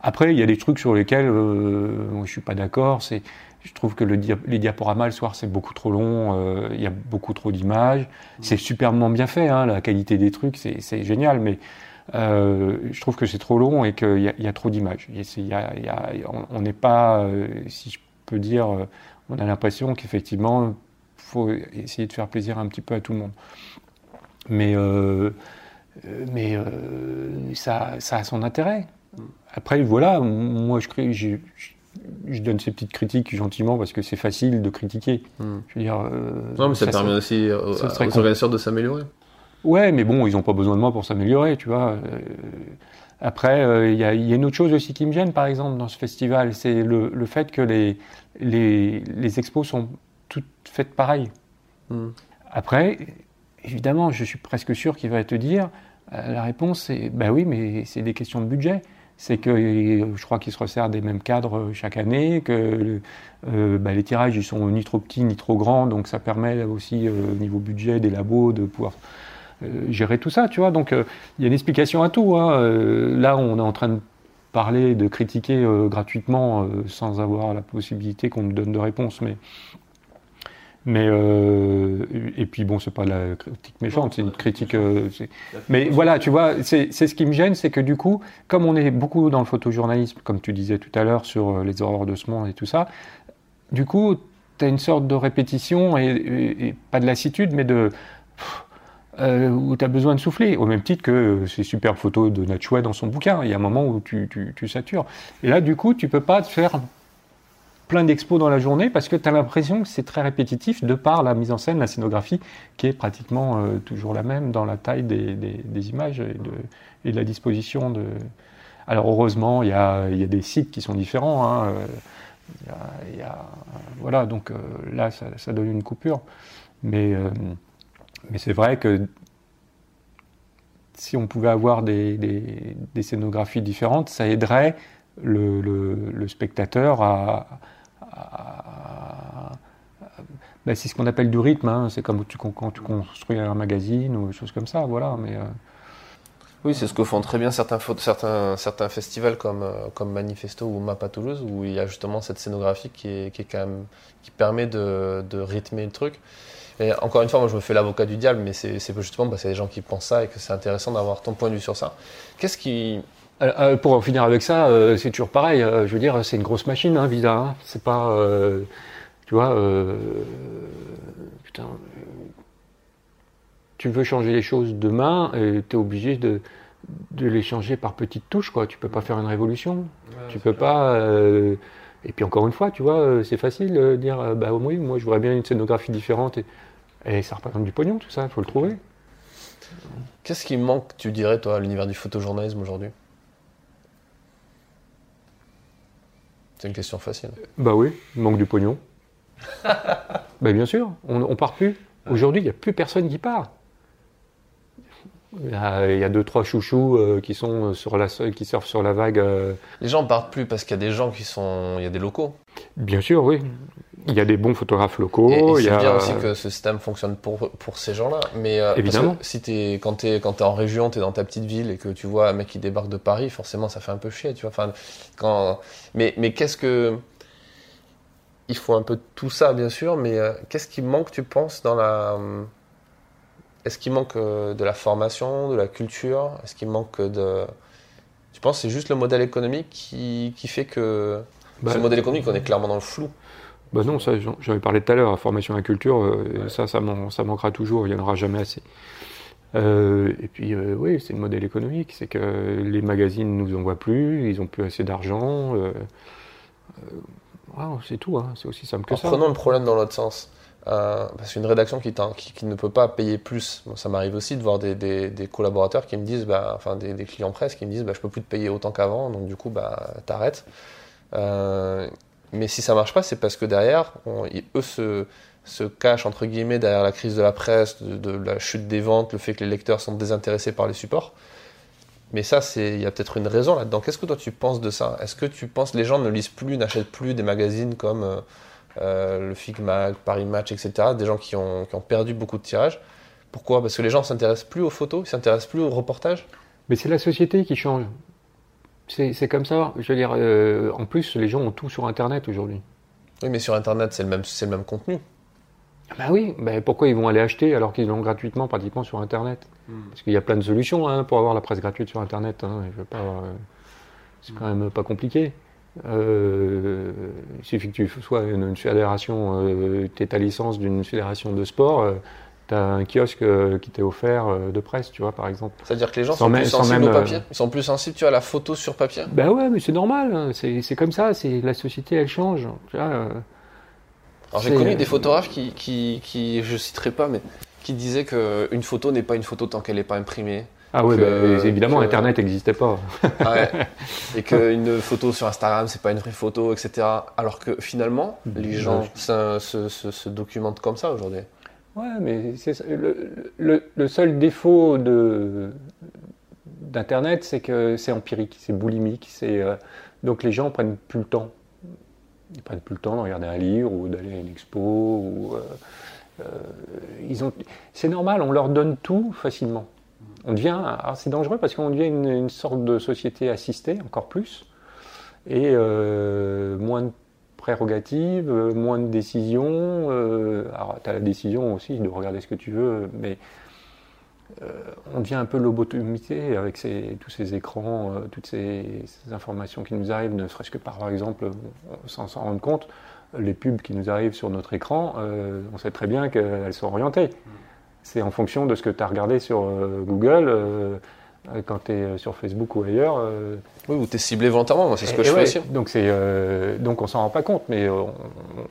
Après, il y a des trucs sur lesquels euh, je suis pas d'accord. C'est, je trouve que le les diaporamas le soir, c'est beaucoup trop long. Il y a beaucoup trop d'images. C'est superbement bien fait. Hein, la qualité des trucs, c'est génial. Mais euh, je trouve que c'est trop long et qu'il y, y, a trop d'images. On n'est pas, euh, si je peux dire, euh, on a l'impression qu'effectivement, il faut essayer de faire plaisir un petit peu à tout le monde. Mais, mais ça, ça, a son intérêt. Après, voilà, moi, je, je, je, donne ces petites critiques gentiment parce que c'est facile de critiquer. Je veux dire, non, mais ça, permet aussi aux, aux organisateurs de s'améliorer. Ouais, mais bon, ils n'ont pas besoin de moi pour s'améliorer, tu vois. Euh, après, euh, il y, a une autre chose aussi qui me gêne, par exemple, dans ce festival, c'est le, fait que les, les, expos sont toutes faites pareilles. Hmm. Après, évidemment, je suis presque sûr qu'il va te dire, euh, la réponse c'est, ben oui, mais c'est des questions de budget. C'est que je crois qu'ils se resserrent des mêmes cadres chaque année, que ben, les tirages ils sont ni trop petits ni trop grands, donc ça permet aussi au niveau budget des labos de pouvoir euh, gérer tout ça, tu vois. Donc euh, il y a une explication à tout. Hein. Euh, là, on est en train de parler, de critiquer gratuitement sans avoir la possibilité qu'on me donne de réponse, mais mais et puis bon, c'est pas la critique méchante, c'est une critique. mais voilà, tu vois, c'est ce qui me gêne, c'est que du coup, comme on est beaucoup dans le photojournalisme, comme tu disais tout à l'heure sur les horreurs de ce monde et tout ça, du coup, tu as une sorte de répétition et pas de lassitude, mais de euh, où tu as besoin de souffler, au même titre que ces superbes photos de Natchouet dans son bouquin. Il y a un moment où tu, tu, satures. Et là, du coup, tu peux pas te faire plein d'expos dans la journée parce que tu as l'impression que c'est très répétitif de par la mise en scène, la scénographie, qui est pratiquement euh, toujours la même dans la taille des, images et de, la disposition. Alors heureusement, il y a, des sites qui sont différents. Hein. A, voilà, donc euh, là, ça, donne une coupure. Mais mais c'est vrai que si on pouvait avoir des, scénographies différentes, ça aiderait le, spectateur à. Ben, c'est ce qu'on appelle du rythme, hein. c'est comme quand tu construis un magazine ou des choses comme ça, voilà. Mais, euh. Oui, c'est ce que font très bien certains, festivals comme, euh, comme Manifesto ou Mapa Toulouse, où il y a justement cette scénographie qui, permet de rythmer le truc. Et encore une fois, moi je me fais l'avocat du diable, mais c'est justement parce qu'il y a des gens qui pensent ça et que c'est intéressant d'avoir ton point de vue sur ça. Qu'est-ce qui. Euh, euh, pour en finir avec ça, euh, c'est toujours pareil. je veux dire, c'est une grosse machine, hein, Vida. Hein. C'est pas. tu vois. putain. Tu veux changer les choses demain et tu es obligé de, de les changer par petites touches, quoi. Tu peux pas faire une révolution. tu peux pas. Et puis encore une fois, tu vois, c'est facile de dire, bah oui, moi je voudrais bien une scénographie différente. Et, et ça représente du pognon, tout ça, il faut le trouver. Qu'est-ce qui manque, tu dirais, toi, à l'univers du photojournalisme aujourd'hui? C'est une question facile. Bah oui, il manque du pognon. *laughs* bah bien sûr, on, ne part plus. Aujourd'hui, il n'y a plus personne qui part. Il y, a, deux trois chouchous euh, qui sont sur la qui surfent sur la vague. Euh. Les gens partent plus parce qu'il y a des gens qui sont, il y a des locaux. Bien sûr, oui. Il y a des bons photographes locaux. Et, il y c'est a... bien aussi que ce système fonctionne pour, pour ces gens-là. Mais euh, parce Évidemment. que si t'es, quand tu es, quand t'es en région, tu es dans ta petite ville et que tu vois un mec qui débarque de Paris, forcément ça fait un peu chier. Tu vois enfin, quand... mais, mais qu'est-ce que. Il faut un peu de tout ça, bien sûr, mais euh, qu'est-ce qui manque, tu penses, dans la. Est-ce qu'il manque euh, de la formation, de la culture? Est-ce qu'il manque de. Tu penses que c'est juste le modèle économique qui, qui fait que. Bah, ce modèle économique, on est clairement dans le flou? Bah non, ça, ai parlé tout à l'heure, formation à la culture, euh, ça, ça, man- ça manquera toujours, il n'y en aura jamais assez. Euh, et puis, euh, oui, c'est le modèle économique, c'est que les magazines ne nous envoient plus, ils n'ont plus assez d'argent. euh, c'est tout, hein, c'est aussi simple que Alors, ça. prenons le problème dans l'autre sens. Parce qu'une rédaction qui, t'en- qui, qui ne peut pas payer plus, bon, ça m'arrive aussi de voir des, des- des collaborateurs qui me disent, bah, enfin des, des clients presse qui me disent, bah, je peux plus te payer autant qu'avant, donc du coup, bah, t'arrêtes. Mais si ça marche pas, c'est parce que derrière, eux se, cachent entre guillemets derrière la crise de la presse, de, la chute des ventes, le fait que les lecteurs sont désintéressés par les supports. Mais ça, il y a peut-être une raison là-dedans. Qu'est-ce que toi tu penses de ça? Est-ce que tu penses que les gens ne lisent plus, n'achètent plus des magazines comme euh, euh, le Paris Match, etc. Des gens qui ont, qui ont perdu beaucoup de tirages? Pourquoi? Parce que les gens s'intéressent plus aux photos, ils s'intéressent plus aux reportages? Mais c'est la société qui change. C'est c'est comme ça. Je veux dire, euh, en plus, les gens ont tout sur Internet aujourd'hui. Oui, mais sur Internet, c'est le même, c'est le même contenu. Bah oui, bah pourquoi ils vont aller acheter alors qu'ils l'ont gratuitement pratiquement sur Internet? Parce qu'il y a plein de solutions hein, pour avoir la presse gratuite sur Internet. hein, je veux pas, euh, c'est quand même pas compliqué. Euh, il suffit que tu sois une, une fédération, euh, tu ta licence d'une fédération de sport, tu as un kiosque euh, qui t'est offert euh, de presse, tu vois, par exemple. C'est-à-dire que les gens Sans sont plus sensibles au euh, papier. Ils sont plus sensibles, tu vois, à la photo sur papier. Ben ouais, mais c'est normal, hein, c'est comme ça, c'est la société elle change. Tu vois, euh, Alors j'ai connu des photographes qui, qui, qui, je citerai pas, mais qui disaient qu'une photo n'est pas une photo tant qu'elle n'est pas imprimée. Ah ouais, que- bah, évidemment, que- Internet n'existait pas. Ah *laughs* ouais. *laughs* Et qu'une photo sur Instagram, c'est pas une vraie photo, etc. Alors que finalement, les gens se, se- se- se documentent comme ça aujourd'hui. Ouais, mais c'est le, le, le seul défaut de d'Internet, c'est que c'est empirique, c'est boulimique, c'est euh, donc les gens prennent plus le temps. Ils prennent plus le temps de regarder un livre ou d'aller à une expo ou euh, euh, ils ont. C'est normal, on leur donne tout facilement. On devient, c'est dangereux parce qu'on devient une, une sorte de société assistée encore plus et moins de prérogatives, euh, moins de décisions. euh, alors, tu as la décision aussi de regarder ce que tu veux, mais euh, on devient un peu lobotomisé avec ces- tous ces écrans, toutes ces, ces informations qui nous arrivent, ne serait-ce que par, exemple, sans s'en rendre compte, les pubs qui nous arrivent sur notre écran, on sait très bien qu'elles sont orientées. C'est en fonction de ce que tu as regardé sur Google, quand tu es sur Facebook ou ailleurs. euh, Oui, ou t'es ciblé volontairement, moi c'est ce que et- je fais aussi. Donc, euh, donc on s'en rend pas compte, mais euh, on,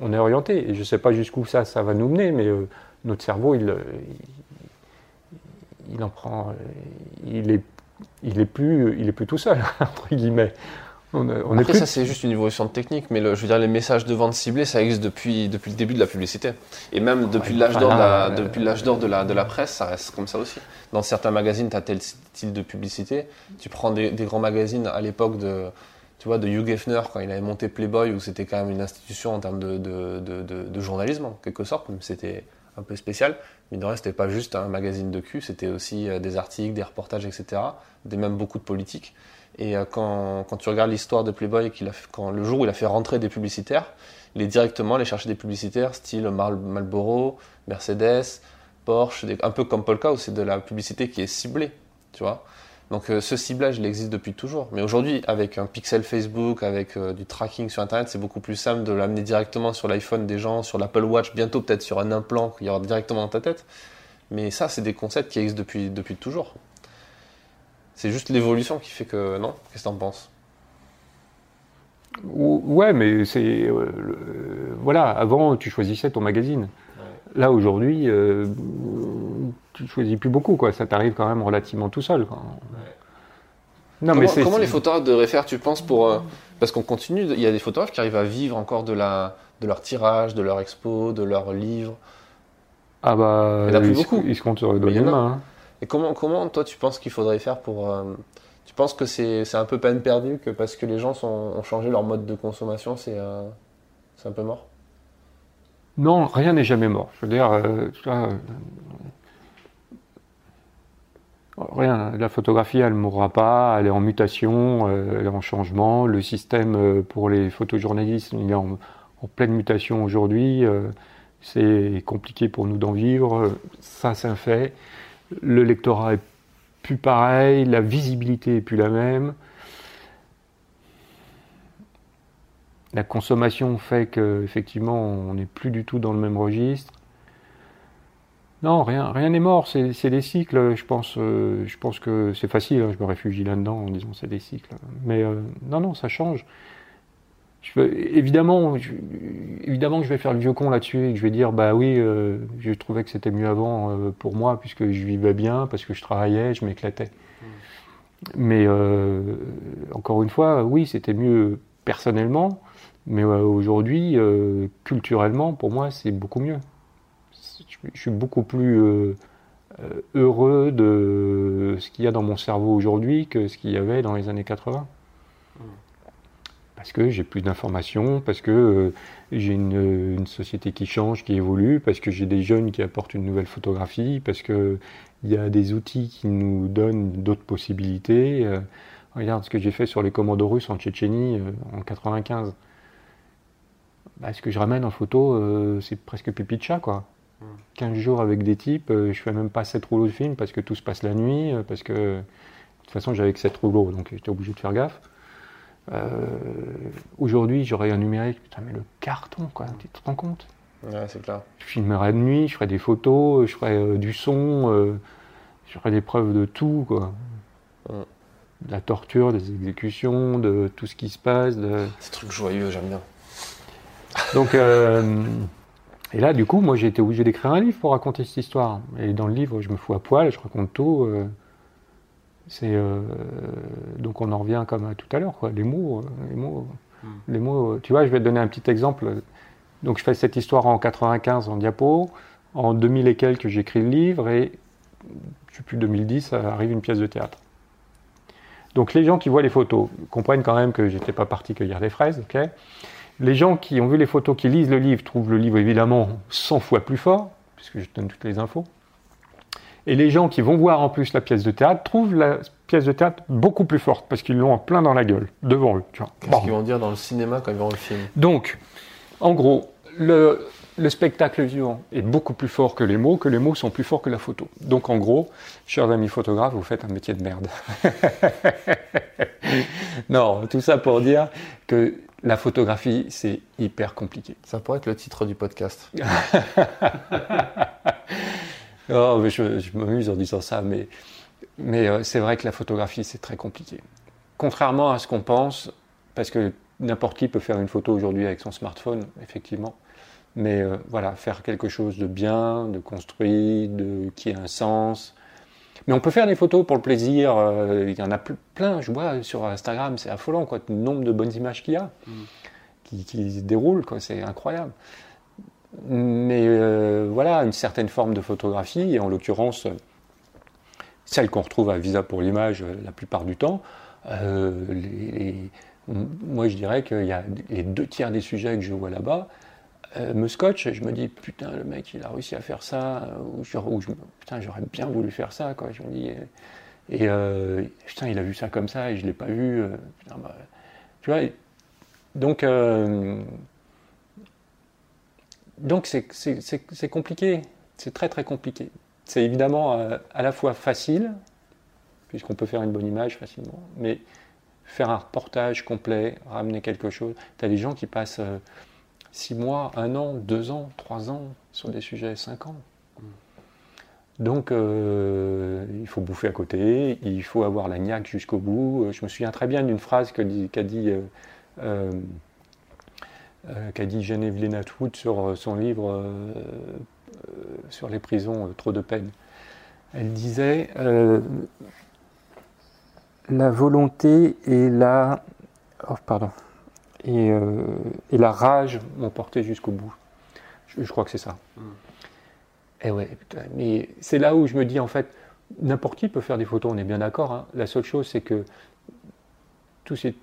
on est orienté. Et je sais pas jusqu'où ça, ça va nous mener, mais euh, notre cerveau, il, euh, il, il en prend. euh, Il est, il est plus, il est plus tout seul *laughs* entre guillemets. On, est Après ça c'est juste une évolution de technique, mais le- je veux dire les messages de vente ciblée ça existe depuis, depuis le début de la publicité. Et même depuis Ouais, l'âge d'or de, la, euh, depuis d'or de la, de la presse, ça reste comme ça aussi. Dans certains magazines, tu as tel style de publicité. Tu prends des, des grands magazines à l'époque de, tu vois, de Hugh Hefner quand il avait monté Playboy, où c'était quand même une institution en termes de, de, de, journalisme en quelque sorte, même c'était un peu spécial. Mais de reste, c'était pas juste un magazine de cul, c'était aussi euh, des articles, des reportages, etc. Des même beaucoup de politique. Et euh, quand, tu regardes l'histoire de Playboy, quand, le jour où il a fait rentrer des publicitaires, il est directement allé chercher des publicitaires style Mar- Marlboro, Mercedes, Porsche, un peu comme Polka où c'est de la publicité qui est ciblée, tu vois. Donc euh, ce ciblage, il existe depuis toujours. Mais aujourd'hui, avec un pixel Facebook, avec euh, du tracking sur Internet, c'est beaucoup plus simple de l'amener directement sur l'iPhone des gens, sur l'Apple Watch, bientôt peut-être sur un implant qu'il y aura directement dans ta tête. Mais ça, c'est des concepts qui existent depuis, depuis toujours. C'est juste l'évolution qui fait que... Non? Qu'est-ce que t'en penses? Ou- Ouais, mais c'est euh, le- voilà. Avant, tu choisissais ton magazine. Là aujourd'hui, euh, tu choisis plus beaucoup, quoi. Ça t'arrive quand même relativement tout seul. quoi. Non, comment, mais comment les photographes devraient faire, tu penses, pour... euh, parce qu'on continue, il y a des photographes qui arrivent à vivre encore de, la, de leur tirage, de leur expo, de leurs livres. Ah bah, ils se- beaucoup. Ils se comptent sur les doigts d'une main. hein. Et comment, comment toi, tu penses qu'il faudrait faire pour... euh, tu penses que c'est un peu peine perdue, que parce que les gens ont changé leur mode de consommation, c'est euh, un peu mort? Non, rien n'est jamais mort. Je veux dire, euh, rien. La photographie, elle ne mourra pas. Elle est en mutation, elle est en changement. Le système pour les photojournalistes, il est en pleine mutation aujourd'hui. c'est compliqué pour nous d'en vivre. Ça, c'est un fait. Le lectorat est plus pareil. La visibilité est plus la même. la consommation fait qu'effectivement, on n'est plus du tout dans le même registre. Non, rien n'est mort, c'est des cycles. Je pense, euh, que c'est facile, hein, je me réfugie là-dedans en disant c'est des cycles. Mais euh, non, non, ça change. Je évidemment, évidemment que je vais faire le vieux con là-dessus et que je vais dire bah oui, euh, je trouvais que c'était mieux avant pour moi puisque je vivais bien, parce que je travaillais, je m'éclatais. Mmh. Mais encore une fois, oui, c'était mieux personnellement. Mais euh, aujourd'hui, euh, culturellement, pour moi, c'est beaucoup mieux. Je suis beaucoup plus euh, heureux de ce qu'il y a dans mon cerveau aujourd'hui que ce qu'il y avait dans les années 80. Parce que j'ai plus d'informations, parce que j'ai une, une, société qui change, qui évolue, parce que j'ai des jeunes qui apportent une nouvelle photographie, parce qu'il y a des outils qui nous donnent d'autres possibilités. regarde ce que j'ai fait sur les commandos russes en Tchétchénie en 95 bah, ce que je ramène en photo, euh, c'est presque pipi de chat, quoi. 15 jours avec des types, euh, je fais même pas 7 rouleaux de film parce que tout se passe la nuit, euh, parce que de toute façon j'avais que 7 rouleaux, donc j'étais obligé de faire gaffe. Aujourd'hui, j'aurais un numérique, putain, mais le carton, quoi, tu te rends compte? Ouais, c'est clair. Je filmerais de nuit, je ferais des photos, je ferais du son, je ferais des preuves de tout, quoi. De la torture, des exécutions, de tout ce qui se passe. De... Ces trucs joyeux, j'aime bien. Donc, euh, et là, du coup, moi, j'ai été obligé d'écrire un livre pour raconter cette histoire. Et dans le livre, je me fous à poil, je raconte tout. Euh, c'est euh, donc on en revient comme à tout à l'heure, quoi. Les mots, les mots, hmm. les mots. Tu vois, je vais te donner un petit exemple. Donc, je fais cette histoire en 95 en diapo. En 2000 et quelques, j'écris le livre et plus 2010, arrive une pièce de théâtre. Donc les gens qui voient les photos comprennent quand même que j'étais pas parti cueillir des fraises, ok? Les gens qui ont vu les photos, qui lisent le livre, trouvent le livre évidemment 100 fois plus fort, puisque je donne toutes les infos. Et les gens qui vont voir en plus la pièce de théâtre trouvent la pièce de théâtre beaucoup plus forte, parce qu'ils l'ont en plein dans la gueule, devant eux. Qu'est-ce qu'ils vont dire dans le cinéma quand ils verront le film? Donc, en gros, le, spectacle vivant est beaucoup plus fort que les mots, que les mots sont plus forts que la photo. Donc en gros, chers amis photographes, vous faites un métier de merde. *laughs* non, tout ça pour dire que la photographie, c'est hyper compliqué. Ça pourrait être le titre du podcast. *laughs* oh, je, m'amuse en disant ça, mais, mais euh, c'est vrai que la photographie, c'est très compliqué. Contrairement à ce qu'on pense, parce que n'importe qui peut faire une photo aujourd'hui avec son smartphone, effectivement. Mais euh, voilà, faire quelque chose de bien, de construit, de, qui a un sens, mais on peut faire des photos pour le plaisir. Euh, il y en a plein, je vois sur Instagram, c'est affolant, quoi, le nombre de bonnes images qu'il y a, mm. qui, se déroulent, quoi, c'est incroyable. Mais euh, voilà, une certaine forme de photographie, et en l'occurrence, celle qu'on retrouve à Visa pour l'image euh, la plupart du temps, moi je dirais qu'il y a les deux tiers des sujets que je vois là-bas, euh, me scotche et je me dis putain le mec il a réussi à faire ça ou, putain j'aurais bien voulu faire ça quoi je me dis et, euh, putain il a vu ça comme ça et je l'ai pas vu euh, bah, tu vois donc donc c'est compliqué c'est très très compliqué c'est évidemment à la fois facile puisqu'on peut faire une bonne image facilement mais faire un reportage complet ramener quelque chose tu as des gens qui passent six mois, un an, deux ans, trois ans sur des sujets, cinq ans. Donc euh, il faut bouffer à côté, il faut avoir la niaque jusqu'au bout. Euh, je me souviens très bien d'une phrase qu'a dit, euh, qu'a dit Geneviève Lenatwood sur son livre sur les prisons, Trop de peine. Elle disait La volonté et la. Oh, pardon. Euh, et, la rage m'ont porté jusqu'au bout. Je, crois que c'est ça. Mm. Et ouais, mais c'est là où je me dis en fait, n'importe qui peut faire des photos, on est bien d'accord. Hein. La seule chose, c'est que tous ces,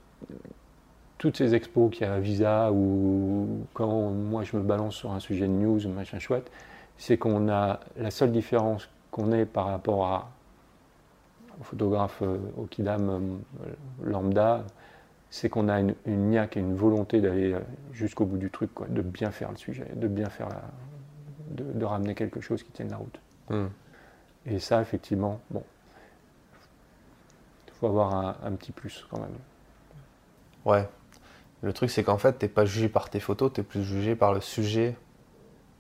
toutes ces expos qu'il y a à Visa ou quand moi je me balance sur un sujet de news, machin chouette, c'est qu'on a la seule différence qu'on ait par rapport à au photographe euh, au Kidam euh, lambda, c'est qu'on a une, une niaque et une volonté d'aller euh, jusqu'au bout du truc, quoi, de bien faire le sujet, de bien faire la, de, de ramener quelque chose qui tienne la route. Hmm. Et ça, effectivement, bon, il faut avoir un, un petit plus quand même. Ouais. Le truc, c'est qu'en fait, t'es pas jugé par tes photos, t'es plus jugé par le sujet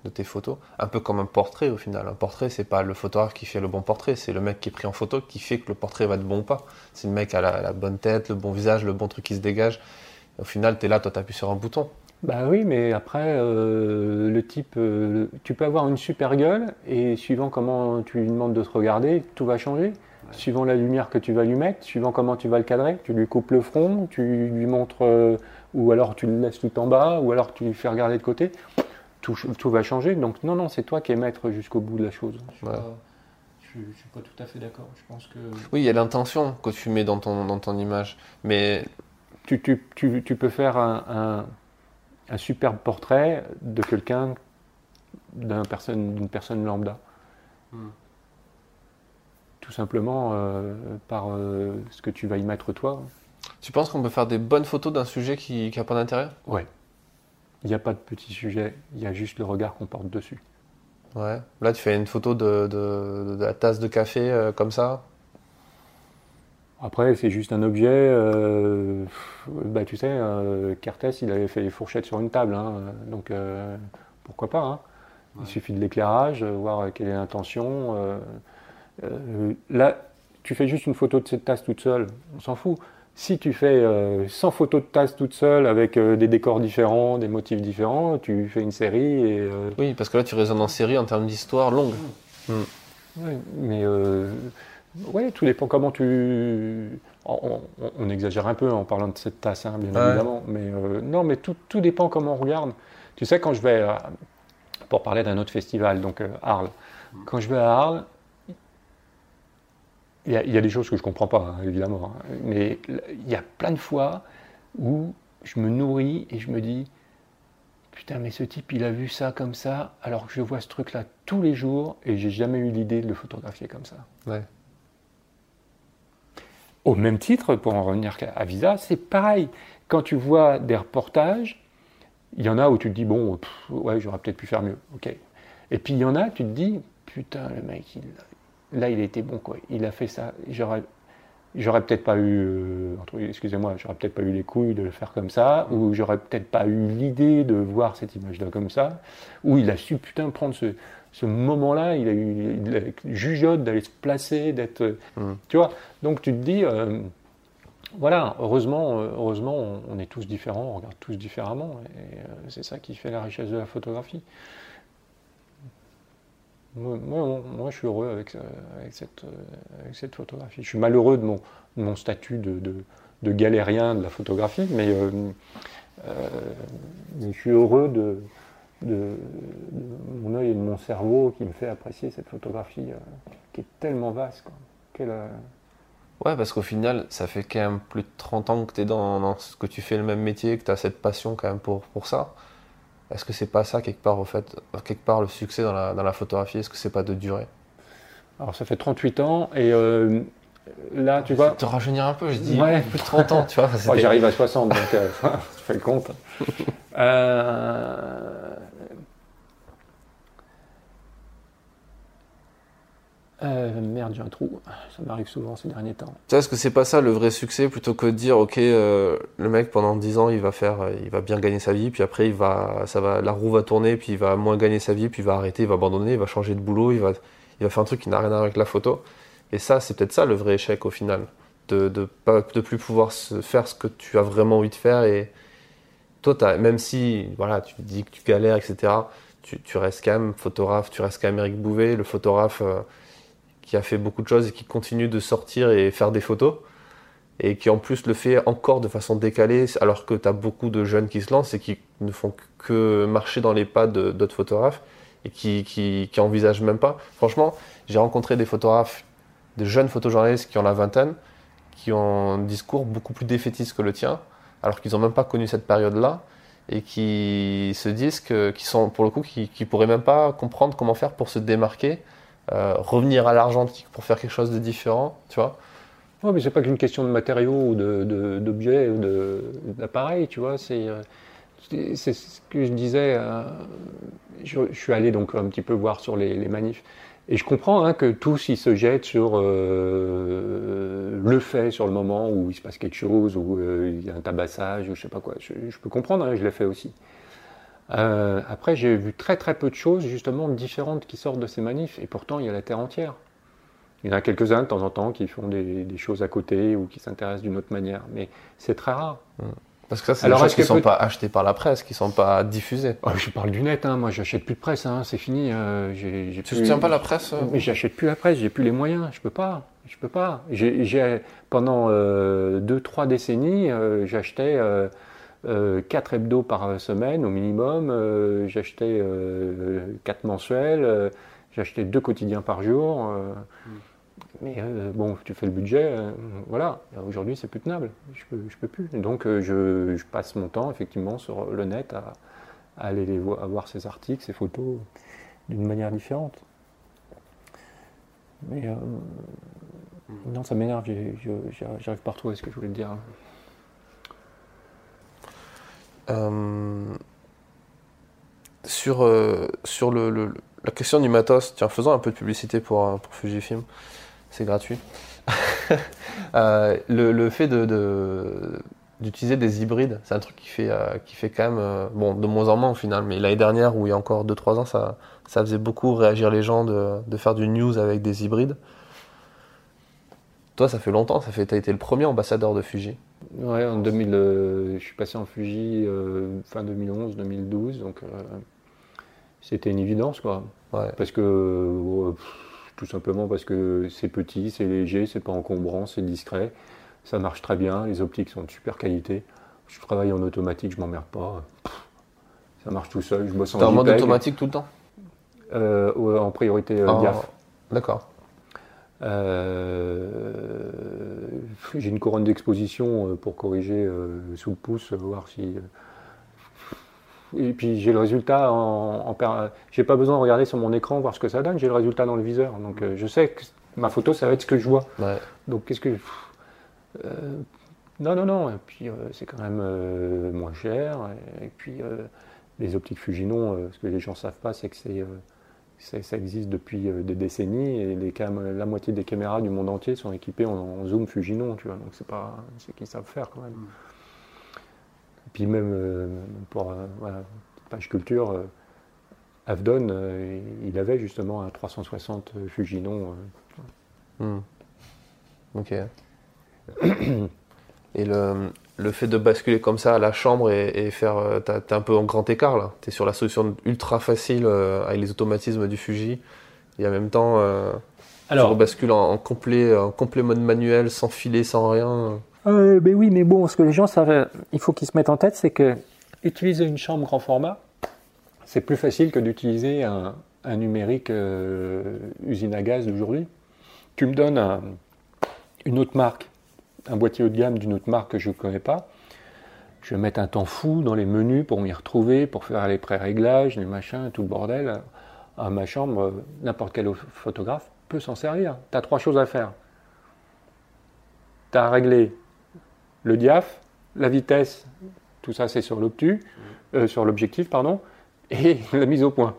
de tes photos. Un peu comme un portrait au final. Un portrait, c'est pas le photographe qui fait le bon portrait, c'est le mec qui est pris en photo qui fait que le portrait va être bon ou pas. C'est le mec à la, la bonne tête, le bon visage, le bon truc qui se dégage. Au final, t'es là, toi, t'appuies sur un bouton. Bah oui, mais après, euh, le type, euh, tu peux avoir une super gueule et suivant comment tu lui demandes de te regarder, tout va changer. Suivant la lumière que tu vas lui mettre, suivant comment tu vas le cadrer, tu lui coupes le front, tu lui montres, euh, ou alors tu le laisses tout en bas, ou alors tu lui fais regarder de côté, tout, tout va changer. Donc non, non, c'est toi qui es maître jusqu'au bout de la chose. Je suis, Ouais. pas, je suis- pas tout à fait d'accord. Je pense que Oui, il y a l'intention que tu mets dans ton, dans ton image. Mais tu, tu, tu, tu peux faire un, un, un superbe portrait de quelqu'un, personne, d'une personne lambda. Hmm. Tout simplement euh, par euh, ce que tu vas y mettre toi. Tu penses qu'on peut faire des bonnes photos d'un sujet qui n'a pas d'intérêt? Ouais. Il n'y a pas de petit sujet, il y a juste le regard qu'on porte dessus. Ouais. Là, tu fais une photo de, de, de la tasse de café euh, comme ça? Après, c'est juste un objet. euh, bah, tu sais, euh, Cartès, il avait fait les fourchettes sur une table. hein, donc, euh, pourquoi pas hein? Il Ouais. suffit de l'éclairage, voir quelle est l'intention. là, tu fais juste une photo de cette tasse toute seule, on s'en fout. Si tu fais euh, 100 photos de tasse toute seule avec euh, des décors différents, des motifs différents, tu fais une série et. euh, Oui, parce que là, tu raisonnes en série en termes d'histoire longue. Ouais, mais euh, ouais, tout dépend comment tu. On, on- on exagère un peu en parlant de cette tasse, hein, bien Ouais. évidemment. Mais euh, non, mais tout, tout dépend comment on regarde. Tu sais, quand je vais. à- pour parler d'un autre festival, donc euh, Arles. Quand je vais à Arles, il y, a, il y a des choses que je comprends pas, hein, évidemment. hein. mais il y a plein de fois où je me nourris et je me dis. Putain, mais ce type, il a vu ça comme ça, alors que je vois ce truc-là tous les jours et j'ai jamais eu l'idée de le photographier comme ça. Ouais. Au même titre, pour en revenir à Visa, c'est pareil. Quand tu vois des reportages, il y en a où tu te dis, bon, pff, ouais, j'aurais peut-être pu faire mieux. Ok. Et puis il y en a, tu te dis, putain, le mec, il- là, il a été bon, quoi. Il a fait ça. J'aurais. J'aurais peut-être pas eu, euh, excusez-moi, j'aurais peut-être pas eu les couilles de le faire comme ça, ou j'aurais peut-être pas eu l'idée de voir cette image-là comme ça, ou il a su putain prendre ce, ce moment-là, il a eu il a- jugeote d'aller se placer, d'être, euh, Mm. tu vois. Donc tu te dis, euh, voilà, heureusement, heureusement, on, on est tous différents, on regarde tous différemment, et euh, c'est ça qui fait la richesse de la photographie. Moi, je suis heureux avec, euh, euh, avec cette photographie. Je suis malheureux de mon, statut de, galérien de la photographie, mais, euh, je suis heureux de, mon œil et de mon cerveau qui me fait apprécier cette photographie qui est tellement vaste. Quoi. Quelle, Ouais, parce qu'au final, ça fait quand même plus de 30 ans que tu dans, fais le même métier, que tu as cette passion quand même pour ça. Est-ce que c'est pas ça, quelque part, au fait, quelque part, le succès dans la, dans la photographie? Est-ce que c'est pas de durer Alors ça fait 38 ans et euh, là tu vois, Te rajeunir un peu, je dis Ouais. plus de 30 ans, tu vois. *laughs* Moi, j'arrive à 60 donc euh, *laughs* tu fais le compte. *laughs* Euh, euh, merde, j'ai un trou. Ça m'arrive souvent ces derniers temps. Tu sais, est-ce que c'est pas ça le vrai succès plutôt que de dire, ok, euh, le mec pendant 10 ans il va faire, euh, il va bien gagner sa vie, puis après il va, ça va, la roue va tourner, puis il va moins gagner sa vie, puis il va arrêter, il va abandonner, il va changer de boulot, il va, il va faire un truc qui n'a rien à voir avec la photo. Et ça, c'est peut-être ça le vrai échec au final, de de de plus pouvoir se faire ce que tu as vraiment envie de faire et toi, même si, voilà, tu dis que tu galères, etc. Tu, tu restes quand même photographe, tu restes quand même Eric Bouvet, le photographe. Qui a fait beaucoup de choses et qui continue de sortir et faire des photos et qui en plus le fait encore de façon décalée alors que tu as beaucoup de jeunes qui se lancent et qui ne font que marcher dans les pas d'autres photographes et qui, qui, qui envisagent même pas. Franchement, j'ai rencontré des photographes, de jeunes photojournalistes qui ont la vingtaine, qui ont un discours beaucoup plus défaitiste que le tien, alors qu'ils n'ont même pas connu cette période-là et qui se disent que, qui sont pour le coup, qui, qui pourraient même pas comprendre comment faire pour se démarquer, euh, revenir à l'argentique pour faire quelque chose de différent, tu vois. Ouais, mais c'est pas qu'une question de matériaux ou d'objets ou d'appareils, tu vois. C'est euh, c'est ce que je disais. Euh, je, suis allé donc un petit peu voir sur les, les manifs. Et je comprends hein, que tous ils se jettent sur le fait sur le moment où il se passe quelque chose, où il y a un tabassage, ou je sais pas quoi. Je, je peux comprendre, hein, je l'ai fait aussi. Euh, après, j'ai vu très très peu de choses justement différentes qui sortent de ces manifs, et pourtant il y a la terre entière. Il y en a quelques-uns de temps en temps qui font des, des choses à côté ou qui s'intéressent d'une autre manière, mais c'est très rare. Mmh. Parce que ça, c'est des choses qui ne sont peut... pas achetées par la presse, qui ne sont pas diffusées. Oh, je parle du net, hein. moi j'achète plus de presse, hein. c'est fini. Euh, j'ai, tu ne soutiens pas la presse euh... Mais j'achète plus la presse, j'ai plus les moyens, je peux pas. Je peux pas. J'ai, pendant euh, deux, trois décennies, euh, j'achetais euh, euh, quatre hebdos par semaine au minimum, j'achetais quatre mensuels, j'achetais deux quotidiens par jour. Mm. Mais euh, bon, tu fais le budget, euh, voilà. Aujourd'hui, c'est plus tenable. Je peux, je peux plus. Donc, euh, je, je, passe mon temps, effectivement, sur le net à, à aller les à voir ces articles, ces photos, d'une manière différente. Mais non, ça m'énerve. J'arrive pas à retrouver ce que je voulais te dire. Sur sur le, la question du matos, tiens, faisons un peu de publicité pour, pour Fujifilm c'est gratuit. *laughs* euh, le, le, fait de, d'utiliser des hybrides, c'est un truc qui fait, euh, qui fait quand même, euh, bon, de moins en moins au final, mais l'année dernière, où il y a encore 2-3 ans, ça, ça faisait beaucoup réagir les gens de, de, faire du news avec des hybrides. Toi, ça fait longtemps, ça fait, as été le premier ambassadeur de Fuji. Ouais, en 2000, euh, je suis passé en Fuji euh, fin 2011, 2012, donc euh, c'était une évidence, quoi. Ouais. Parce que tout simplement parce que c'est petit, c'est léger, c'est pas encombrant, c'est discret, ça marche très bien, les optiques sont de super qualité. Je travaille en automatique, je m'emmerde pas. Ça marche tout seul, je bosse en en mode automatique tout le temps? Euh, En priorité diaph. D'accord. Euh, J'ai une couronne d'exposition pour corriger euh, sous le pouce, voir si et puis j'ai le résultat en, en j'ai pas besoin de regarder sur mon écran voir ce que ça donne, j'ai le résultat dans le viseur. Donc euh, je sais que ma photo ça va être ce que je vois. Ouais. Donc qu'est-ce que euh, non non non et puis euh, c'est quand même euh, moins cher et, et puis euh, les optiques Fujinon ce que les gens savent pas c'est que c'est ça existe depuis des décennies et les la moitié des caméras du monde entier sont équipées en, en zoom Fujinon, tu vois. Donc c'est pas ce qu'ils savent faire quand même. Mm. Puis même euh, pour euh, voilà, page culture, euh, Avdon, il avait justement un 360 Fujinon. Hmm. Ok. *clears throat* Et le, le, fait de basculer comme ça à la chambre et, et faire. T'es un peu en grand écart là. T'es sur la solution ultra facile avec les automatismes du Fuji. Et en même temps, Alors, tu bascules en, en, complet, en complet mode manuel, sans filet, sans rien. Euh, ben oui, mais bon, ce que les gens savent, il faut qu'ils se mettent en tête, c'est que utiliser une chambre grand format, c'est plus facile que d'utiliser un, un, numérique euh, usine à gaz d'aujourd'hui. Tu me donnes un, une autre marque, un boîtier haut de gamme d'une autre marque que je ne connais pas. Je vais mettre un temps fou dans les menus pour m'y retrouver, pour faire les pré-réglages, les machins, tout le bordel. À ma chambre, n'importe quel photographe peut s'en servir. Tu as trois choses à faire. Tu as réglé le diaph, la vitesse, tout ça c'est sur l'obtus, euh, sur l'objectif, pardon, et *laughs* la mise au point.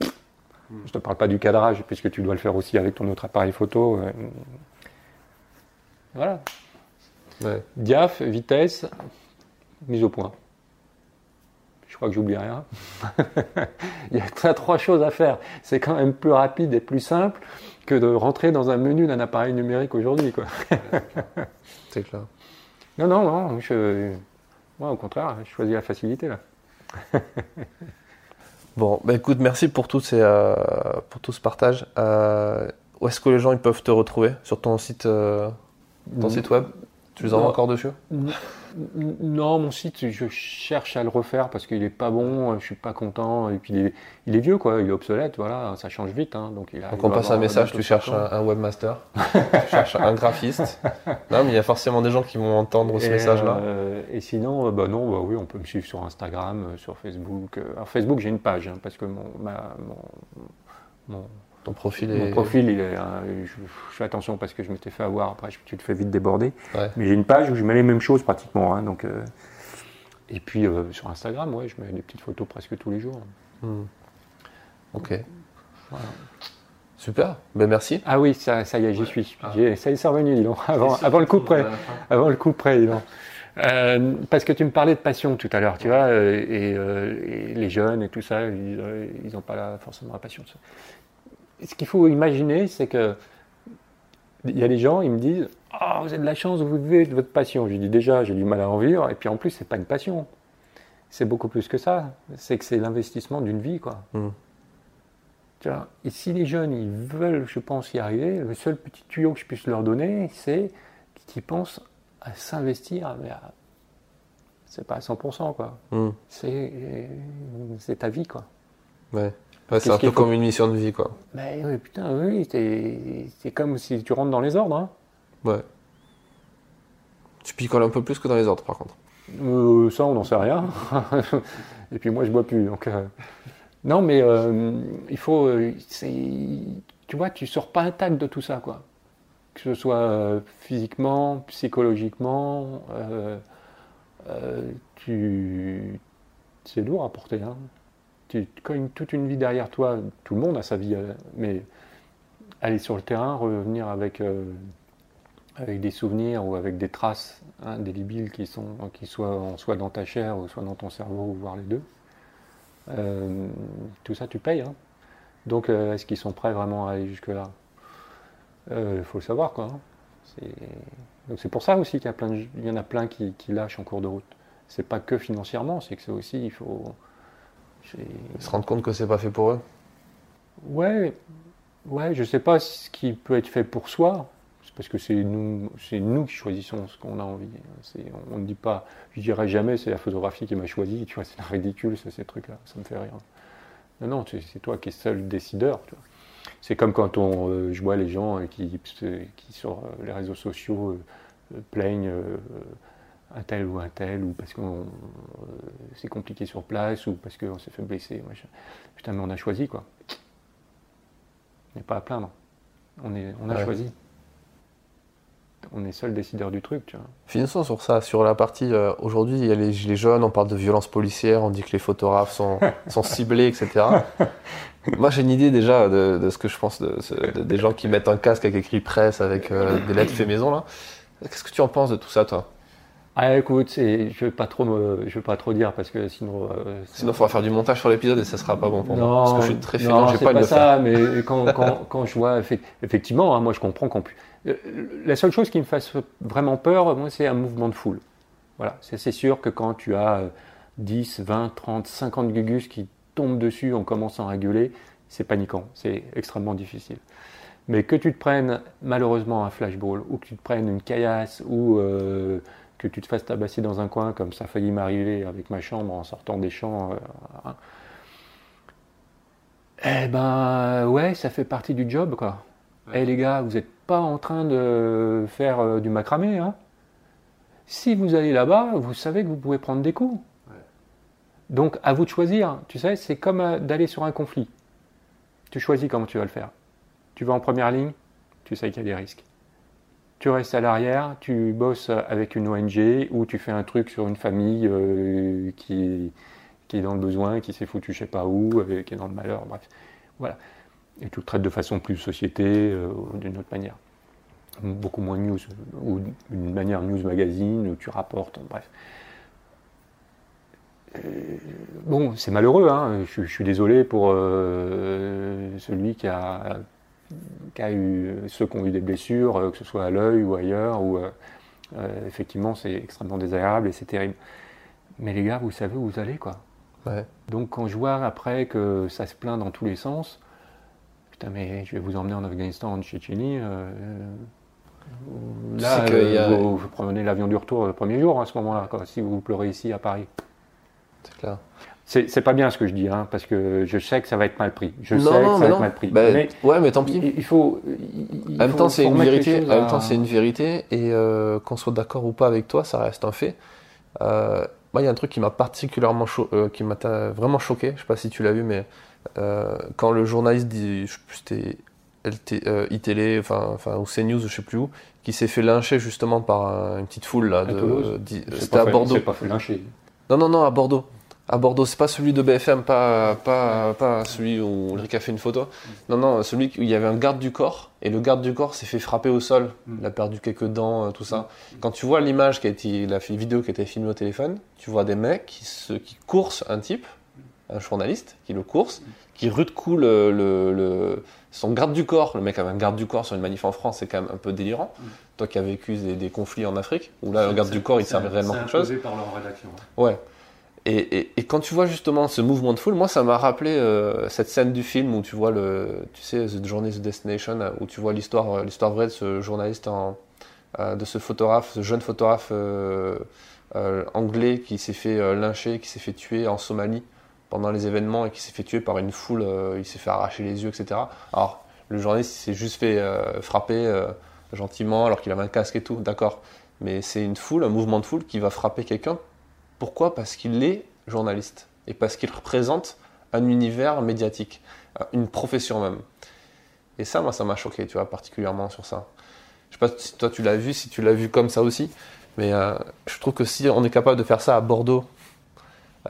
Je ne te parle pas du cadrage, puisque tu dois le faire aussi avec ton autre appareil photo. Euh. Voilà. Ouais. Diaph, vitesse, mise au point. Je crois que j'oublie rien. *laughs* Il y a trois choses à faire. C'est quand même plus rapide et plus simple que de rentrer dans un menu d'un appareil numérique aujourd'hui. *laughs* C'est clair. Non, non, non. Je... Moi, au contraire, je choisis la facilité là. *laughs* bon, bah écoute, merci pour tout, ces, euh, pour tout ce partage. Euh, où est-ce que les gens ils peuvent te retrouver Sur ton site, euh, ton site web Tu les envoies encore dessus? Non, mon site, je cherche à le refaire parce qu'il est pas bon, je suis pas content, et puis il est, il est vieux, quoi, il est obsolète, voilà, ça change vite. Hein, donc, il donc on passe un message, tu cherches un, webmaster, tu cherches un graphiste. *laughs* Non, mais il y a forcément des gens qui vont entendre ce message-là. Euh, et sinon, bah non, bah oui, on peut me suivre sur Instagram, euh, sur Facebook. Alors Facebook, j'ai une page, hein, parce que mon, ma, mon ton profil est... Mon profil, il est, je, fais attention parce que je m'étais fait avoir, après tu te fais vite déborder. Mais j'ai une page où je mets les mêmes choses pratiquement. Hein, donc, euh, et puis euh, sur Instagram, ouais, je mets des petites photos presque tous les jours. Hmm. Ok. Super, ben merci. Ah oui, ça, ça y est, j'y suis. Ah. Ça y est, c'est revenu, dis donc. *laughs* Avant, avant le coup près. Avant le coup près, dis donc. Euh, parce que tu me parlais de passion tout à l'heure, tu vois, et, les jeunes et tout ça, ils n'ont pas forcément la passion. Ce qu'il faut imaginer, c'est que il y a des gens, ils me disent Ah, vous avez de la chance, vous vivez de votre passion. Je dis déjà, j'ai du mal à en vivre, et puis en plus, c'est pas une passion. C'est beaucoup plus que ça. C'est que c'est l'investissement d'une vie, quoi. Hmm. Tu vois et si les jeunes, ils veulent, je pense, y arriver, le seul petit tuyau que je puisse leur donner, c'est qu'ils pensent à s'investir, mais à... c'est pas à 100%, quoi. Hmm. C'est ta vie, quoi. Ouais c'est un peu comme une mission de vie, quoi. Mais oui, putain, oui, c'est comme si tu rentres dans les ordres. Hein. Ouais. Tu picoles un peu plus que dans les ordres, par contre. Euh, ça, on n'en sait rien. *laughs* Et puis moi, je bois plus. Donc, euh. Non, mais euh, il faut. tu vois, tu sors pas intact de tout ça, quoi. Que ce soit physiquement, psychologiquement. tu... C'est lourd à porter. Hein tu cognes toute une vie derrière toi, tout le monde a sa vie, euh, mais aller sur le terrain, revenir avec, euh, avec des souvenirs ou avec des traces hein, qui, sont, qui soient soit dans ta chair ou soit dans ton cerveau, voire les deux, euh, tout ça tu payes. Hein. Donc est-ce qu'ils sont prêts vraiment à aller jusque-là? Il faut le savoir quoi. Hein. Donc c'est pour ça aussi qu'il y, y en a plein qui, qui lâchent en cours de route. C'est pas que financièrement, c'est que c'est aussi, il faut ils se rendent compte que c'est pas fait pour eux Ouais, ouais, je sais pas ce qui peut être fait pour soi, parce que c'est nous, c'est nous qui choisissons ce qu'on a envie. On ne dit pas, je dirais jamais c'est la photographie qui m'a choisi, tu vois, c'est ridicule, ces trucs-là, ça me fait rire. Non, non, c'est toi qui es seul décideur. C'est comme quand on, euh, je vois les gens qui, qui sur euh, les réseaux sociaux euh, plaignent un tel ou un tel, ou parce que euh, c'est compliqué sur place, ou parce qu'on s'est fait blesser. Putain, mais on a choisi, quoi. N'y a pas à plaindre. On, est, on a choisi. On est seul décideur du truc, tu vois. Finissons sur ça, sur la partie. Euh, aujourd'hui, il y a les gilets jaunes, on parle de violences policières, on dit que les photographes sont, *laughs* sont ciblés, etc. Moi, j'ai une idée déjà de, ce que je pense de, des gens qui mettent un casque avec écrit presse, avec euh, des lettres fait maison, là. Qu'est-ce que tu en penses de tout ça, toi? Ah écoute, je vais pas trop je vais pas trop dire parce que sinon. Euh, sinon, il faudra faire du montage sur l'épisode et ça sera pas bon pour moi. Parce que je suis très fainéant, j'ai pas, pas ça, mais quand, quand, *laughs* quand, je vois effectivement, hein, moi je comprends qu'on puisse. Euh, la seule chose qui me fasse vraiment peur, moi, c'est un mouvement de foule. Voilà, c'est sûr que quand tu as 10, 20, 30, 50 gugus qui tombent dessus en commençant à gueuler, c'est paniquant, c'est extrêmement difficile. Mais que tu te prennes malheureusement un flashball ou que tu te prennes une caillasse ou euh, que tu te fasses tabasser dans un coin, comme ça a failli m'arriver avec ma chambre en sortant des champs. Euh, hein. Eh ben, ouais, ça fait partie du job, quoi. Eh les gars, vous n'êtes pas en train de faire euh, du macramé, hein Si vous allez là-bas, vous savez que vous pouvez prendre des coups. Donc, à vous de choisir. Tu sais, c'est comme euh, d'aller sur un conflit. Tu choisis comment tu vas le faire. Tu vas en première ligne, tu sais qu'il y a des risques tu restes à l'arrière, tu bosses avec une ONG ou tu fais un truc sur une famille euh, qui, qui, est dans le besoin, qui s'est foutu je sais pas où, euh, qui est dans le malheur, bref. Voilà. Et tu le traites de façon plus société, euh, d'une autre manière. Beaucoup moins news, ou d'une manière news magazine, où tu rapportes, bref. bon, c'est malheureux, hein. je, suis désolé pour celui qui a eu, ceux qui ont eu des blessures, euh, que ce soit à l'œil ou ailleurs, ou euh, euh, effectivement c'est extrêmement désagréable et c'est terrible. Mais les gars, vous savez où vous allez, quoi. Donc quand je vois après que ça se plaint dans tous les sens, putain mais je vais vous emmener en Afghanistan, en Tchétchénie, Là, a- euh, vous, vous prenez l'avion du retour le premier jour à ce moment-là, si vous pleurez ici à Paris. C'est clair. C'est pas bien ce que je dis, hein, parce que je sais que ça va être mal pris. Je non, sais non, que ça va non. être mal pris. Bah, mais ouais, mais tant pis. il, il faut. il- En même faut- temps, c'est une vérité. En même temps, c'est une vérité. Et euh, qu'on soit d'accord ou pas avec toi, ça reste un fait. Euh, moi, il y a un truc qui m'a particulièrement cho- euh, qui m'a vraiment choqué. Je sais pas si tu l'as vu, mais euh, quand le journaliste dit, je sais plus, c'était iTélé, enfin, enfin, ou CNews, je sais plus où, qui s'est fait lyncher justement par un- une petite foule là. C'était à Bordeaux. C'est pas fait lyncher. Non, non, non, à Bordeaux. À Bordeaux, c'est pas celui de BFM, pas, pas, pas celui où Ulrich a fait une photo. Non, non, celui où il y avait un garde du corps, et le garde du corps s'est fait frapper au sol. Mm. Il a perdu quelques dents, euh, tout ça. Quand tu vois l'image qui a été, la vidéo qui a été filmée au téléphone, tu vois des mecs qui, se, qui coursent un type, un journaliste, qui le course, qui rude coup le, le- le- son garde du corps. Le mec avait un garde du corps sur une manif en France, c'est quand même un peu délirant. Mm. Toi qui as vécu des, des conflits en Afrique, où là, le garde du corps, il servait réellement à quelque chose. par leur rédaction. Ouais. Et, quand tu vois justement ce mouvement de foule, moi ça m'a rappelé euh, cette scène du film où tu vois le, tu sais, The Journey to Destination, où tu vois l'histoire, euh, l'histoire vraie de ce journaliste, en, euh, de ce photographe, ce jeune photographe anglais qui s'est fait lyncher, qui s'est fait tuer en Somalie pendant les événements et qui s'est fait tuer par une foule, il s'est fait arracher les yeux, etc. Alors le journaliste s'est juste fait frapper gentiment alors qu'il avait un casque et tout, d'accord. Mais c'est une foule, un mouvement de foule qui va frapper quelqu'un pourquoi? Parce qu'il est journaliste et parce qu'il représente un univers médiatique, euh, une profession même. Et ça, moi, ça m'a choqué, tu vois, particulièrement sur ça. Je sais pas si toi tu l'as vu, si tu l'as vu comme ça aussi, mais euh, je trouve que si on est capable de faire ça à Bordeaux,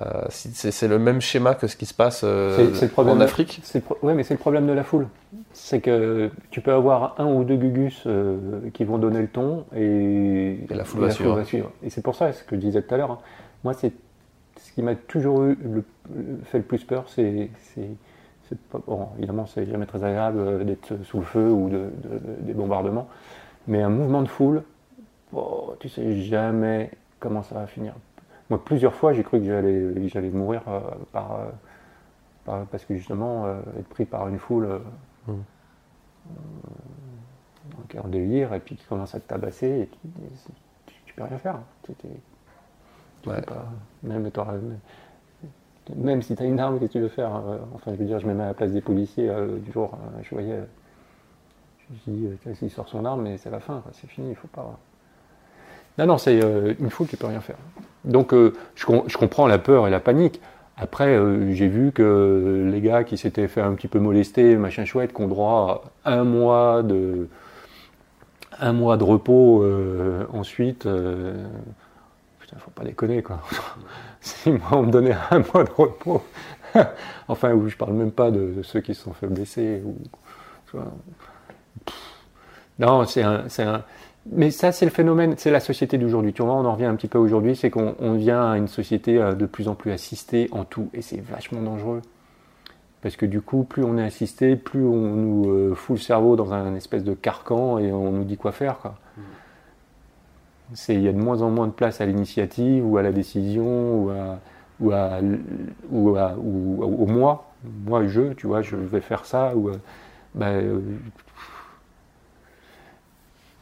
euh, c'est le même schéma que ce qui se passe euh, en Afrique. Ouais, mais c'est le problème de la foule. C'est que tu peux avoir un ou deux gugus euh, qui vont donner le ton et, Et la foule va suivre. Et c'est pour ça, ce que je disais tout à l'heure, hein. Moi, c'est ce qui m'a toujours eu le, fait le plus peur, c'est. Bon, évidemment, c'est jamais très agréable euh, d'être sous le feu ou de, de- des bombardements, mais un mouvement de foule, oh, tu sais jamais comment ça va finir. Moi, plusieurs fois, j'ai cru que j'allais, mourir euh, par, euh, par- parce que justement, euh, être pris par une foule Mm. en délire et puis qui commence à te tabasser et tu, tu, tu peux rien faire. Tu Ouais. peux pas, même, si tu as une arme, qu'est-ce que tu veux faire euh, Enfin, je veux dire, je me mets à la place des policiers euh, du jour, euh, je voyais, je dis, il sort son arme, mais c'est la fin, c'est fini, il faut pas. Non, non, c'est une foule, tu peux rien faire. Donc, je, com- je comprends la peur et la panique. Après, j'ai vu que les gars qui s'étaient fait un petit peu molester, machin chouette, qui ont droit à un mois de, un mois de repos ensuite. Faut pas déconner, quoi. *laughs* si moi, on me donnait un mois de repos, enfin, où je parle même pas de ceux qui se sont fait blesser. Non, c'est un, un, mais ça, c'est le phénomène, c'est la société d'aujourd'hui. Tu vois, on en revient un petit peu aujourd'hui, c'est qu'on on vient à une société euh, de plus en plus assistée en tout, et c'est vachement dangereux. Parce que du coup, plus on est assisté, plus on nous euh, fout le cerveau dans un espèce de carcan et on nous dit quoi faire. Quoi. Il y a de moins en moins de place à l'initiative ou à la décision ou, à, au moi. Moi, je, tu vois, je vais faire ça. Ou, euh, bah, euh,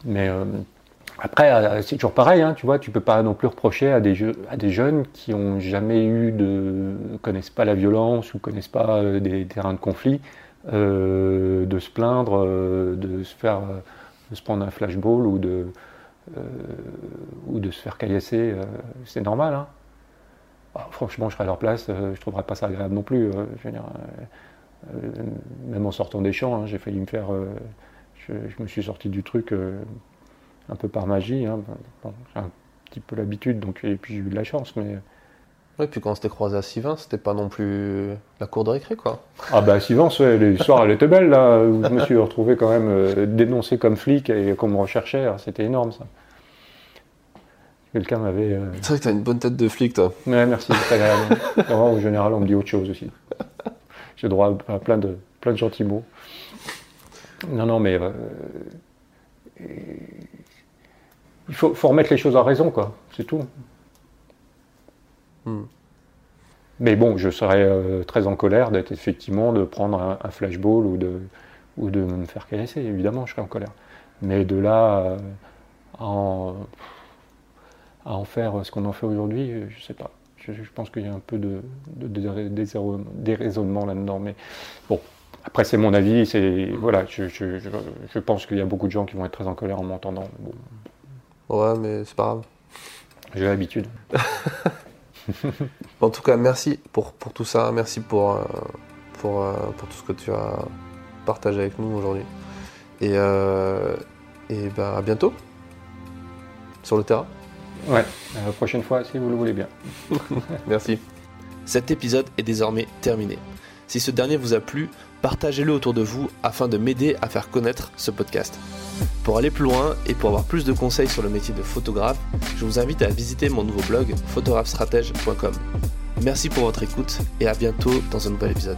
mais euh, après, c'est toujours pareil, hein, tu vois, tu peux pas non plus reprocher à des, à des jeunes qui ont jamais eu de, connaissent pas la violence ou connaissent pas des terrains de conflit, de se plaindre, de se faire, de se prendre un flashball ou de, euh, ou de se faire caillasser, euh, c'est normal. Hein. Ah, franchement, je serais à leur place, euh, je trouverais pas ça agréable non plus. euh, je veux dire, même en sortant des champs, hein, j'ai failli me faire. je, me suis sorti du truc un peu par magie. hein. J'ai un petit peu l'habitude, donc et puis j'ai eu de la chance. Mais Oui, puis quand on s'était croisé à Sivin, c'était pas non plus la cour de récré, quoi. ah bah Sivance, ouais, l'histoire elle était belle là. Où je me suis retrouvé quand même euh, dénoncé comme flic et qu'on me recherchait. C'était énorme ça. Quelqu'un m'avait. euh, C'est vrai que t'as une bonne tête de flic, toi. Ouais, merci, c'est agréable. *laughs* En général, on me dit autre chose aussi. J'ai droit à plein de, plein de gentils mots. Non, non, mais euh, et- il faut, faut remettre les choses en raison, quoi. C'est tout. Hmm. Mais bon, je serais euh, très en colère d'être effectivement de prendre un, un flashball ou de, ou de me faire caresser. Évidemment, je serais en colère. Mais de là à en, à en faire ce qu'on en fait aujourd'hui, je sais pas. Je, pense qu'il y a un peu de, déraisonnement là-dedans. Mais bon, après, c'est mon avis. C'est voilà, je, je, je pense qu'il y a beaucoup de gens qui vont être très en colère en m'entendant. Bon. Ouais, mais c'est pas grave. J'ai l'habitude. *laughs* *laughs* en tout cas, merci pour, pour tout ça. Merci pour, euh, pour, euh, pour tout ce que tu as partagé avec nous aujourd'hui. Et, euh, et ben, à bientôt sur le terrain. Ouais, la prochaine fois si vous le voulez bien. *laughs* merci. Cet épisode est désormais terminé. Si ce dernier vous a plu, partagez-le autour de vous afin de m'aider à faire connaître ce podcast. Pour aller plus loin et pour avoir plus de conseils sur le métier de photographe, je vous invite à visiter mon nouveau blog photographestratège.com. Merci pour votre écoute et à bientôt dans un nouvel épisode.